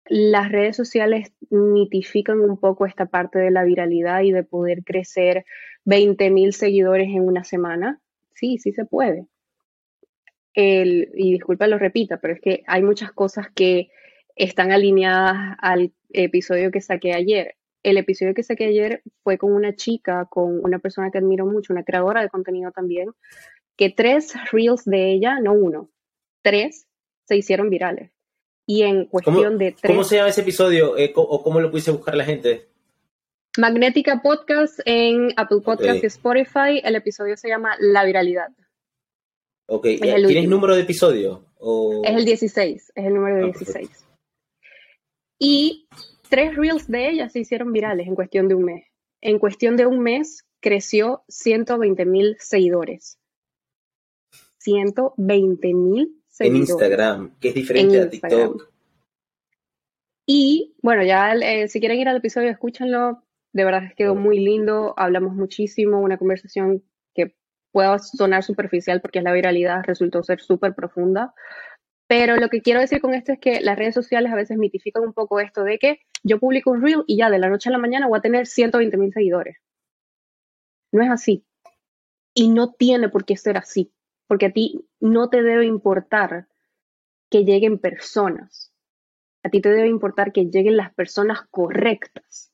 las redes sociales mitifican un poco esta parte de la viralidad y de poder crecer 20 mil seguidores en una semana. Sí, sí se puede. y disculpa lo repita, pero es que hay muchas cosas que están alineadas al episodio que saqué ayer. El episodio que saqué ayer fue con una chica, con una persona que admiro mucho, una creadora de contenido también, que tres reels de ella, no uno, tres se hicieron virales y en cuestión de tres... ¿Cómo se llama ese episodio eh, o cómo lo pudiese buscar la gente? Magnética Podcast en Apple Podcast y Spotify. El episodio se llama La Viralidad. Ok, ¿tienes número de episodio? Es el 16, es el número 16. Ah, y tres reels de ella se hicieron virales en cuestión de un mes. En cuestión de un mes creció 120 mil seguidores. 120 mil en Instagram, que es diferente a TikTok. Y bueno, ya eh, si quieren ir al episodio, escúchenlo. De verdad que quedó muy lindo. Hablamos muchísimo, una conversación que pueda sonar superficial porque es la viralidad, resultó ser súper profunda. Pero lo que quiero decir con esto es que las redes sociales a veces mitifican un poco esto de que yo publico un reel y ya de la noche a la mañana voy a tener 120 mil seguidores. No es así. Y no tiene por qué ser así porque a ti no te debe importar que lleguen personas. A ti te debe importar que lleguen las personas correctas,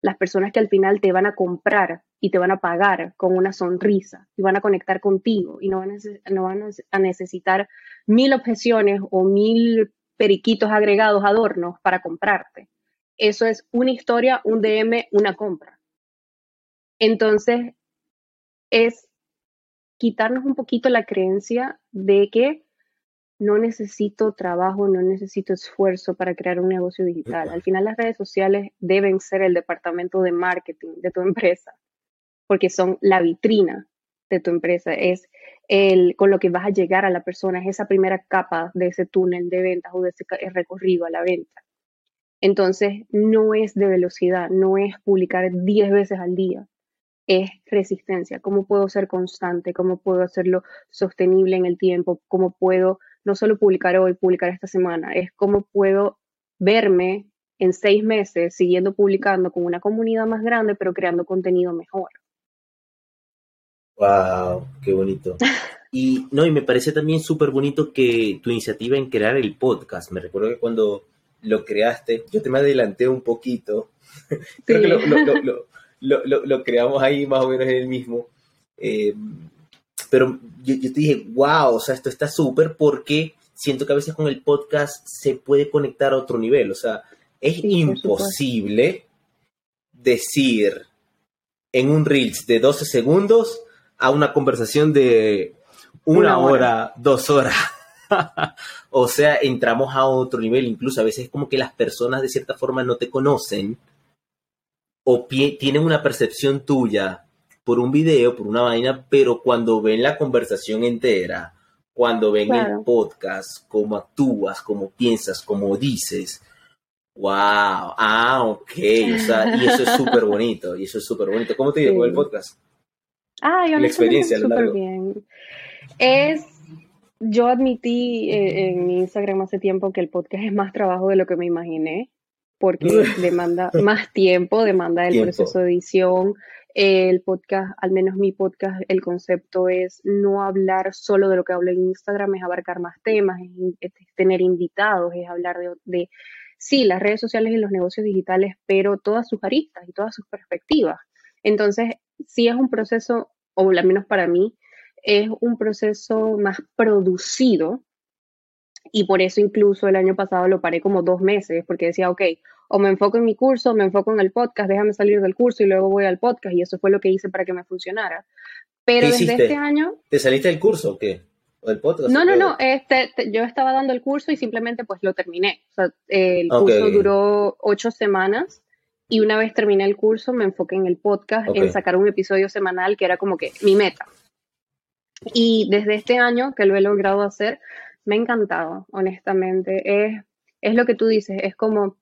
las personas que al final te van a comprar y te van a pagar con una sonrisa y van a conectar contigo y no van a, necesitar mil objeciones o mil periquitos agregados, adornos para comprarte. Eso es una historia, un DM, una compra. Entonces, es quitarnos un poquito la creencia de que no necesito trabajo, no necesito esfuerzo para crear un negocio digital. Al final las redes sociales deben ser el departamento de marketing de tu empresa, porque son la vitrina de tu empresa, es el con lo que vas a llegar a la persona, es esa primera capa de ese túnel de ventas o de ese recorrido a la venta. Entonces, no es de velocidad, no es publicar 10 veces al día, es resistencia. ¿Cómo puedo ser constante? ¿Cómo puedo hacerlo sostenible en el tiempo? ¿Cómo puedo no solo publicar hoy, publicar esta semana? Es cómo puedo verme en seis meses siguiendo publicando con una comunidad más grande, pero creando contenido mejor. Wow, qué bonito. Y no, y me parece también súper bonito que tu iniciativa en crear el podcast. Me recuerdo que cuando lo creaste, yo te me adelanté un poquito. Creo que lo, creamos ahí más o menos en el mismo. Eh, pero yo, te dije, wow, o sea, esto está súper porque siento que a veces con el podcast se puede conectar a otro nivel. O sea, es imposible decir en un Reels de 12 segundos a una conversación de una, hora, dos horas. o sea, entramos a otro nivel. Incluso a veces es como que las personas de cierta forma no te conocen o tienen una percepción tuya por un video, por una vaina, pero cuando ven la conversación entera, cuando ven el podcast, cómo actúas, cómo piensas, cómo dices, wow, ah, ok, o sea, y eso es súper bonito, y eso es súper bonito. ¿Cómo te llegó el podcast? Ah, yo la experiencia, súper bien. Es yo admití eh, en mi Instagram hace tiempo que el podcast es más trabajo de lo que me imaginé, porque demanda más tiempo, demanda el proceso de edición. El podcast, al menos mi podcast, el concepto es no hablar solo de lo que hablo en Instagram, es abarcar más temas, es, tener invitados, es hablar de, de, sí, las redes sociales y los negocios digitales, pero todas sus aristas y todas sus perspectivas. Entonces, sí es un proceso, o al menos para mí, es un proceso más producido y por eso incluso el año pasado lo paré como dos meses porque decía, ok, o me enfoco en mi curso, o me enfoco en el podcast, déjame salir del curso y luego voy al podcast y eso fue lo que hice para que me funcionara. Pero desde este año... ¿Te saliste del curso o qué? ¿O del podcast? No, no, no, este, yo estaba dando el curso y simplemente pues lo terminé. O sea, el curso duró ocho semanas y una vez terminé el curso me enfoqué en el podcast, en sacar un episodio semanal que era como que mi meta. Y desde este año que lo he logrado hacer, me ha encantado, honestamente. Es, es lo que tú dices, es como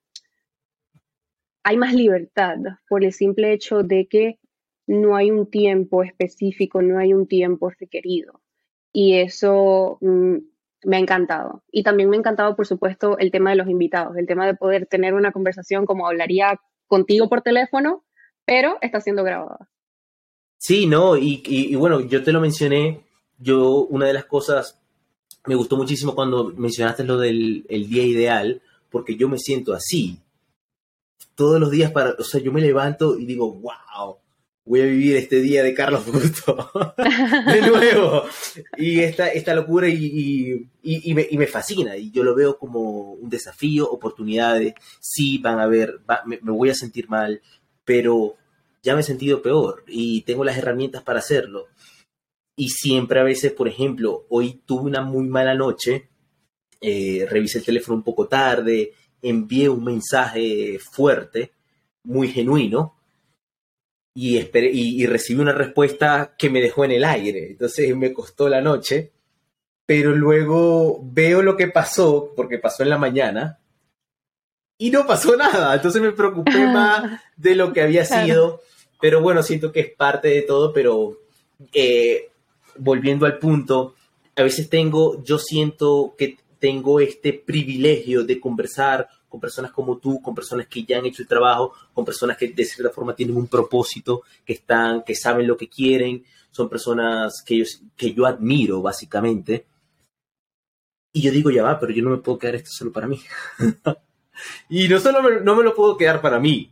hay más libertad por el simple hecho de que no hay un tiempo específico, no hay un tiempo requerido. Y eso mm, me ha encantado. Y también me ha encantado, por supuesto, el tema de los invitados, el tema de poder tener una conversación como hablaría contigo por teléfono, pero está siendo grabada. Sí, no, y bueno, yo te lo mencioné yo una de las cosas, me gustó muchísimo cuando mencionaste lo del día ideal, porque yo me siento así. Todos los días para, o sea, yo me levanto y digo, wow, voy a vivir este día de Carlos Busto de nuevo. Y esta, esta locura y, me, fascina. Y yo lo veo como un desafío, oportunidades. Sí, van a ver, me, voy a sentir mal, pero ya me he sentido peor y tengo las herramientas para hacerlo y siempre a veces, por ejemplo, hoy tuve una muy mala noche, eh, revisé el teléfono un poco tarde, envié un mensaje fuerte, muy genuino, y, esperé, y, recibí una respuesta que me dejó en el aire. Entonces me costó la noche, pero luego veo lo que pasó, porque pasó en la mañana, y no pasó nada. Entonces me preocupé más de lo que había sido. Pero bueno, siento que es parte de todo, pero eh, volviendo al punto, a veces tengo, yo siento que tengo este privilegio de conversar con personas como tú, con personas que ya han hecho el trabajo, con personas que de cierta forma tienen un propósito, que están, que saben lo que quieren, son personas que yo, que yo admiro básicamente. Y yo digo, ya va, pero yo no me puedo quedar esto solo para mí. y no solo me, no me lo puedo quedar para mí,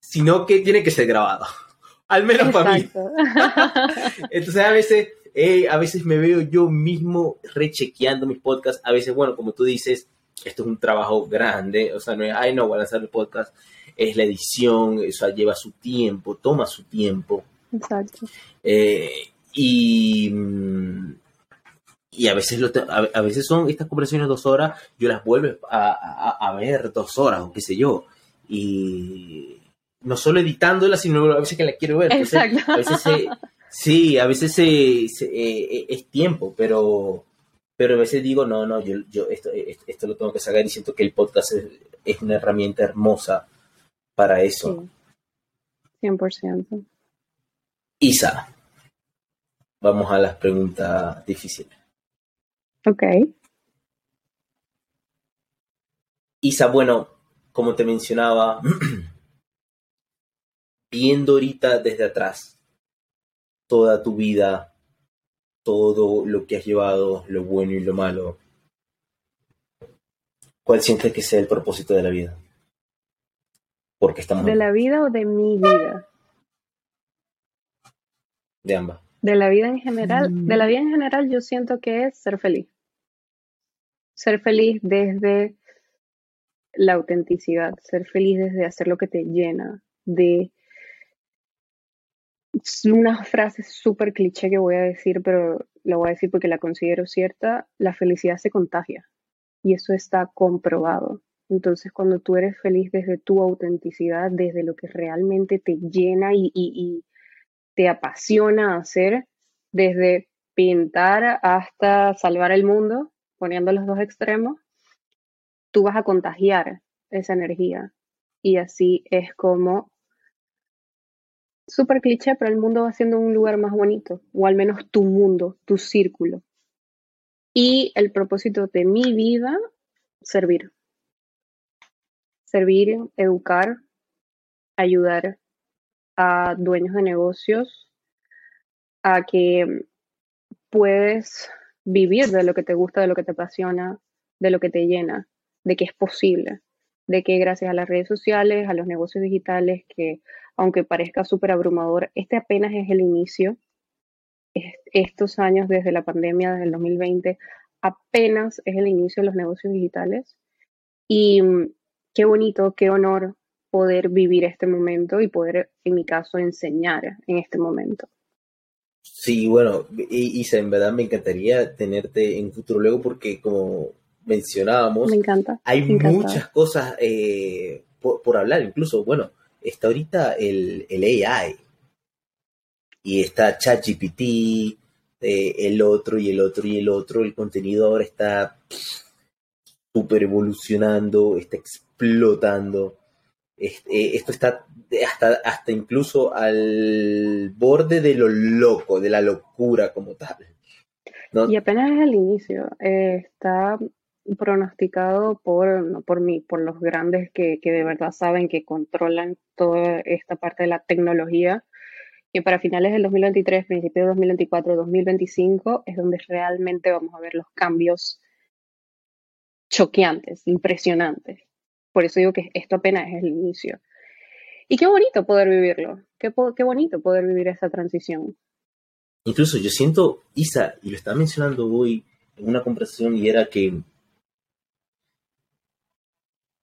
sino que tiene que ser grabado. Al menos para mí. Entonces a veces a veces me veo yo mismo rechequeando mis podcasts. A veces, bueno, como tú dices, esto es un trabajo grande. O sea, no es, ay, no, voy a lanzar el podcast. Es la edición, eso lleva su tiempo, toma su tiempo. Exacto. Eh, y, y a veces, a, veces son estas conversaciones dos horas, yo las vuelvo a, ver dos horas o qué sé yo. Y no solo editándolas, sino a veces que la quiero ver. Exacto. a veces sí, a veces eh, es tiempo, pero, pero a veces digo, no, no, yo, yo esto, esto, lo tengo que sacar y siento que el podcast es, una herramienta hermosa para eso. Sí. 100%. Isa, vamos a las preguntas difíciles. Ok. Isa, bueno, como te mencionaba, viendo ahorita desde atrás toda tu vida, todo lo que has llevado, lo bueno y lo malo, ¿cuál sientes que sea el propósito de la vida? Porque estamos... ¿De la vida o de mi vida? De ambas. De la vida en general, de la vida en general yo siento que es ser feliz. Ser feliz desde la autenticidad, ser feliz desde hacer lo que te llena, de una frase súper cliché que voy a decir, pero la voy a decir porque la considero cierta, la felicidad se contagia y eso está comprobado. Entonces, cuando tú eres feliz desde tu autenticidad, desde lo que realmente te llena y, te apasiona hacer, desde pintar hasta salvar el mundo, poniendo los dos extremos, tú vas a contagiar esa energía. Y así es como súper cliché, pero el mundo va siendo un lugar más bonito, o al menos tu mundo, tu círculo. Y el propósito de mi vida, servir. Servir, educar, ayudar a dueños de negocios a que puedes vivir de lo que te gusta, de lo que te apasiona, de lo que te llena, de que es posible, de que gracias a las redes sociales, a los negocios digitales, que aunque parezca súper abrumador, este apenas es el inicio. Estos años desde la pandemia, desde el 2020, apenas es el inicio de los negocios digitales. Y mm, qué bonito, qué honor poder vivir este momento y poder, en mi caso, enseñar en este momento. Sí, bueno, Isa, en verdad me encantaría tenerte en futuro luego porque como mencionábamos, me encanta, hay muchas cosas eh, por, hablar, incluso, bueno, está ahorita el, el AI y está ChatGPT, eh, el otro y el otro y el otro. El contenido ahora está súper evolucionando, está explotando. Este, esto está hasta, hasta incluso al borde de lo loco, de la locura como tal. Y apenas es el inicio. Eh, está pronosticado por, no por mí, por los grandes que, que, de verdad saben que controlan toda esta parte de la tecnología, que para finales del 2023, principios de 2024, 2025 es donde realmente vamos a ver los cambios choqueantes, impresionantes. Por eso digo que esto apenas es el inicio. Y qué bonito poder vivirlo, qué, qué bonito poder vivir esa transición. Incluso yo siento, Isa, y lo estaba mencionando hoy en una conversación, y era que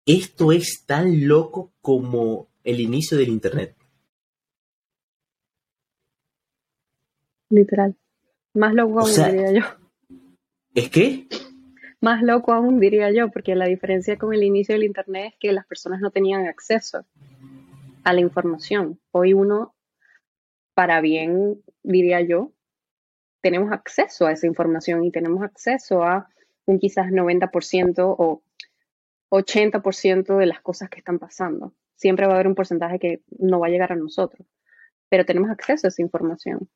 esto es tan loco como el inicio del Internet. Literal. Más loco aún, diría yo. ¿Es qué? Más loco aún, diría yo, porque la diferencia con el inicio del Internet es que las personas no tenían acceso a la información. Hoy uno, para bien, diría yo, tenemos acceso a esa información y tenemos acceso a un quizás 90% o 80% de las cosas que están pasando. Siempre va a haber un porcentaje que no va a llegar a nosotros, pero tenemos acceso a esa información.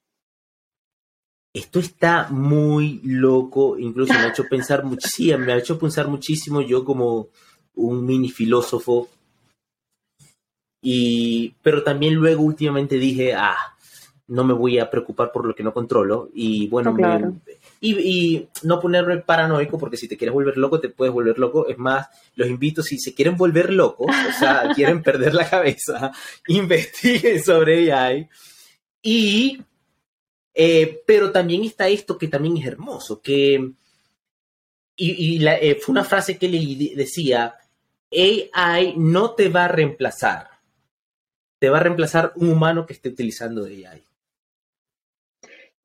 Esto está muy loco, incluso me ha hecho pensar muchísimo, me ha hecho pensar muchísimo yo como un mini filósofo. Y, pero también luego últimamente dije, ah, no me voy a preocupar por lo que no controlo. Y bueno, me, y, no ponerme paranoico, porque si te quieres volver loco, te puedes volver loco. Es más, los invito, si se quieren volver locos, o sea, quieren perder la cabeza, investiguen sobre AI. Y, eh, pero también está esto que también es hermoso, que, y, eh, fue una frase que le decía, AI no te va a reemplazar, te va a reemplazar un humano que esté utilizando AI.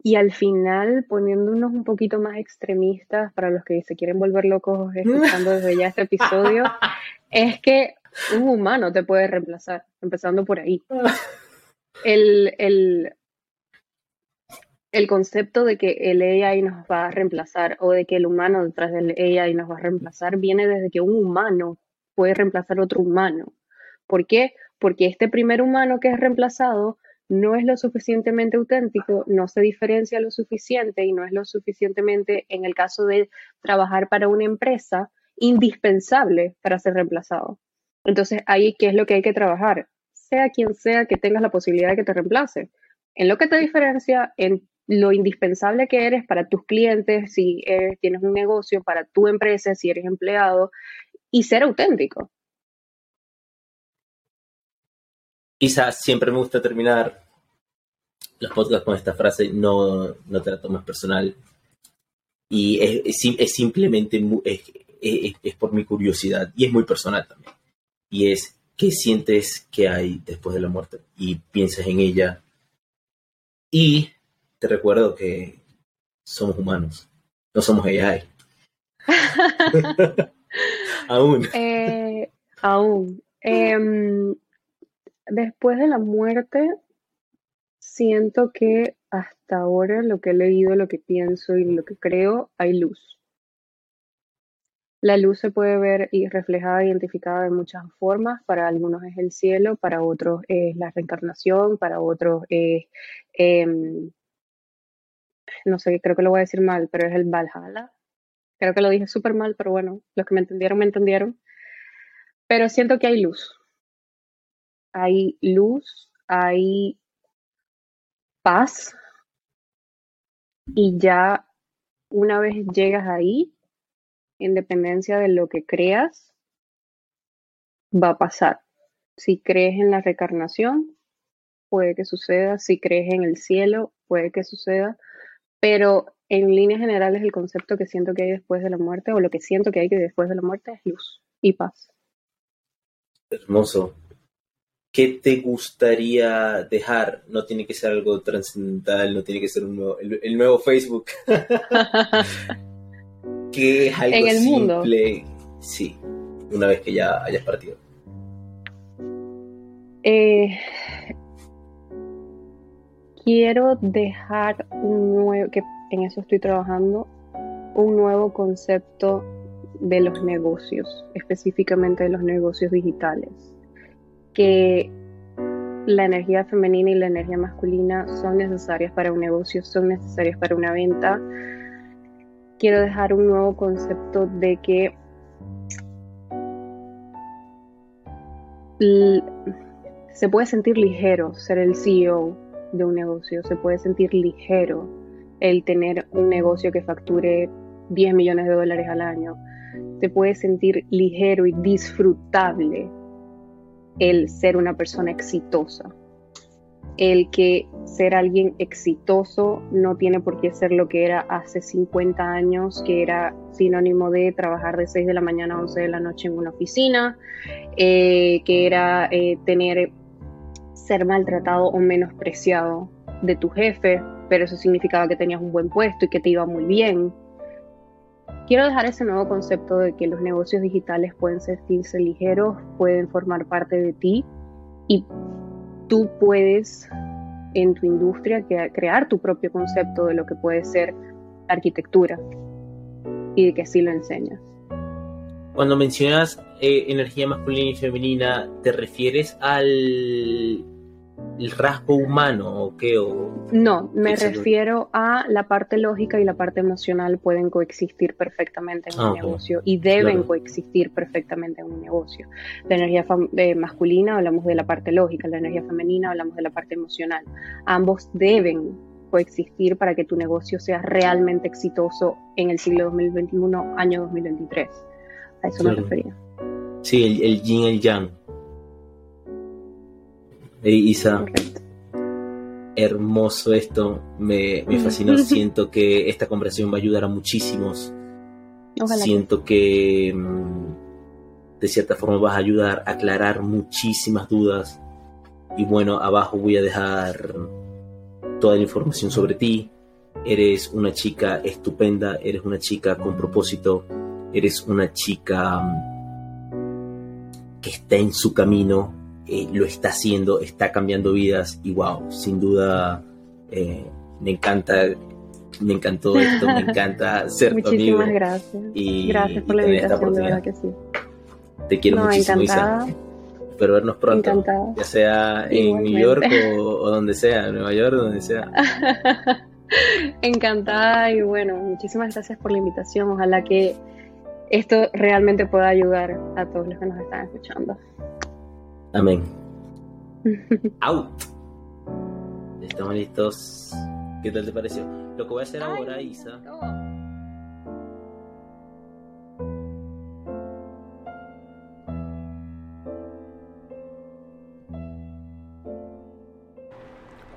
Y al final, poniéndonos un poquito más extremistas para los que se quieren volver locos escuchando desde ya este episodio, es que un humano te puede reemplazar, empezando por ahí. El, el, el concepto de que el AI nos va a reemplazar o de que el humano detrás del AI nos va a reemplazar viene desde que un humano puede reemplazar a otro humano. ¿Por qué? Porque este primer humano que es reemplazado no es lo suficientemente auténtico, no se diferencia lo suficiente y no es lo suficientemente, en el caso de trabajar para una empresa, indispensable para ser reemplazado. Entonces, ahí, ¿qué es lo que hay que trabajar? Sea quien sea que tengas la posibilidad de que te reemplace. En lo que te diferencia, en lo indispensable que eres para tus clientes, si tienes un negocio, para tu empresa, si eres empleado, y ser auténtico. Isa, siempre me gusta terminar los podcasts con esta frase, no, no te la tomes personal. Y es, simplemente, es, por mi curiosidad y es muy personal también. Y es, ¿qué sientes que hay después de la muerte? Y piensas en ella. Y te recuerdo que somos humanos, no somos AI. aún. Eh, aún. Em, después de la muerte, siento que hasta ahora lo que he leído, lo que pienso y lo que creo, hay luz. La luz se puede ver y reflejada, identificada de muchas formas. Para algunos es el cielo, para otros es la reencarnación, para otros es em, no sé, creo que lo voy a decir mal, pero es el Valhalla. Creo que lo dije súper mal, pero bueno, los que me entendieron, me entendieron. Pero siento que hay luz. Hay luz, hay paz. Y ya una vez llegas ahí, independencia de lo que creas, va a pasar. Si crees en la reencarnación, puede que suceda. Si crees en el cielo, puede que suceda pero en líneas generales el concepto que siento que hay después de la muerte, o lo que siento que hay después de la muerte, es luz y paz. Hermoso. ¿Qué te gustaría dejar? No tiene que ser algo trascendental, no tiene que ser un nuevo, el, nuevo Facebook. ¿Qué es algo en el simple? Mundo. Sí, una vez que ya hayas partido. Eh, quiero dejar un nuevo, que en eso estoy trabajando, un nuevo concepto de los negocios, específicamente de los negocios digitales, que la energía femenina y la energía masculina son necesarias para un negocio, son necesarias para una venta. Quiero dejar un nuevo concepto de que se puede sentir ligero ser el CEO de un negocio, se puede sentir ligero el tener un negocio que facture 10 millones de dólares al año, se puede sentir ligero y disfrutable el ser una persona exitosa. El que ser alguien exitoso no tiene por qué ser lo que era hace 50 años, que era sinónimo de trabajar de 6 de la mañana a 11 de la noche en una oficina, eh, que era eh, tener ser maltratado o menospreciado de tu jefe, pero eso significaba que tenías un buen puesto y que te iba muy bien. Quiero dejar ese nuevo concepto de que los negocios digitales pueden sentirse ligeros, pueden formar parte de ti y tú puedes en tu industria crear tu propio concepto de lo que puede ser arquitectura y de que así lo enseñas. Cuando mencionas eh, energía masculina y femenina, ¿te refieres al el rasgo humano o qué? O, no, me refiero a la parte lógica y la parte emocional pueden coexistir perfectamente en un ah, negocio y deben coexistir perfectamente en un negocio. La energía masculina hablamos de la parte lógica, la energía femenina hablamos de la parte emocional. Ambos deben coexistir para que tu negocio sea realmente exitoso en el siglo 2021, año 2023. A eso me refería. Sí, el, el yin, el yang Isa, hermoso esto, me, me fascinó. Siento que esta conversación va a ayudar a muchísimos. Siento que mm, de cierta forma vas a ayudar a aclarar muchísimas dudas. Y bueno, abajo voy a dejar toda la información sobre ti, eres una chica estupenda, eres una chica con propósito, eres una chica mm, que está en su camino, eh, lo está haciendo, está cambiando vidas y wow, sin duda eh, me encanta, me encantó esto, me encanta ser tu amigo. Muchísimas gracias. Y, gracias por la invitación, de verdad que sí. Te quiero muchísimo, Isa. Espero vernos pronto, ya sea en New York o, o donde sea, en Nueva York o donde sea. Encantada y bueno, muchísimas gracias por la invitación. Ojalá que esto realmente pueda ayudar a todos los que nos están escuchando. Amén. Out. Estamos listos. ¿Qué tal te pareció? Lo que voy a hacer ahora, Isa.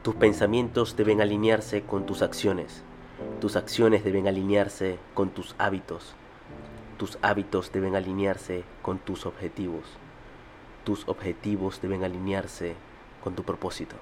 Tus pensamientos deben alinearse con tus acciones. Tus acciones deben alinearse con tus hábitos. Tus hábitos deben alinearse con tus objetivos. Tus objetivos deben alinearse con tu propósito.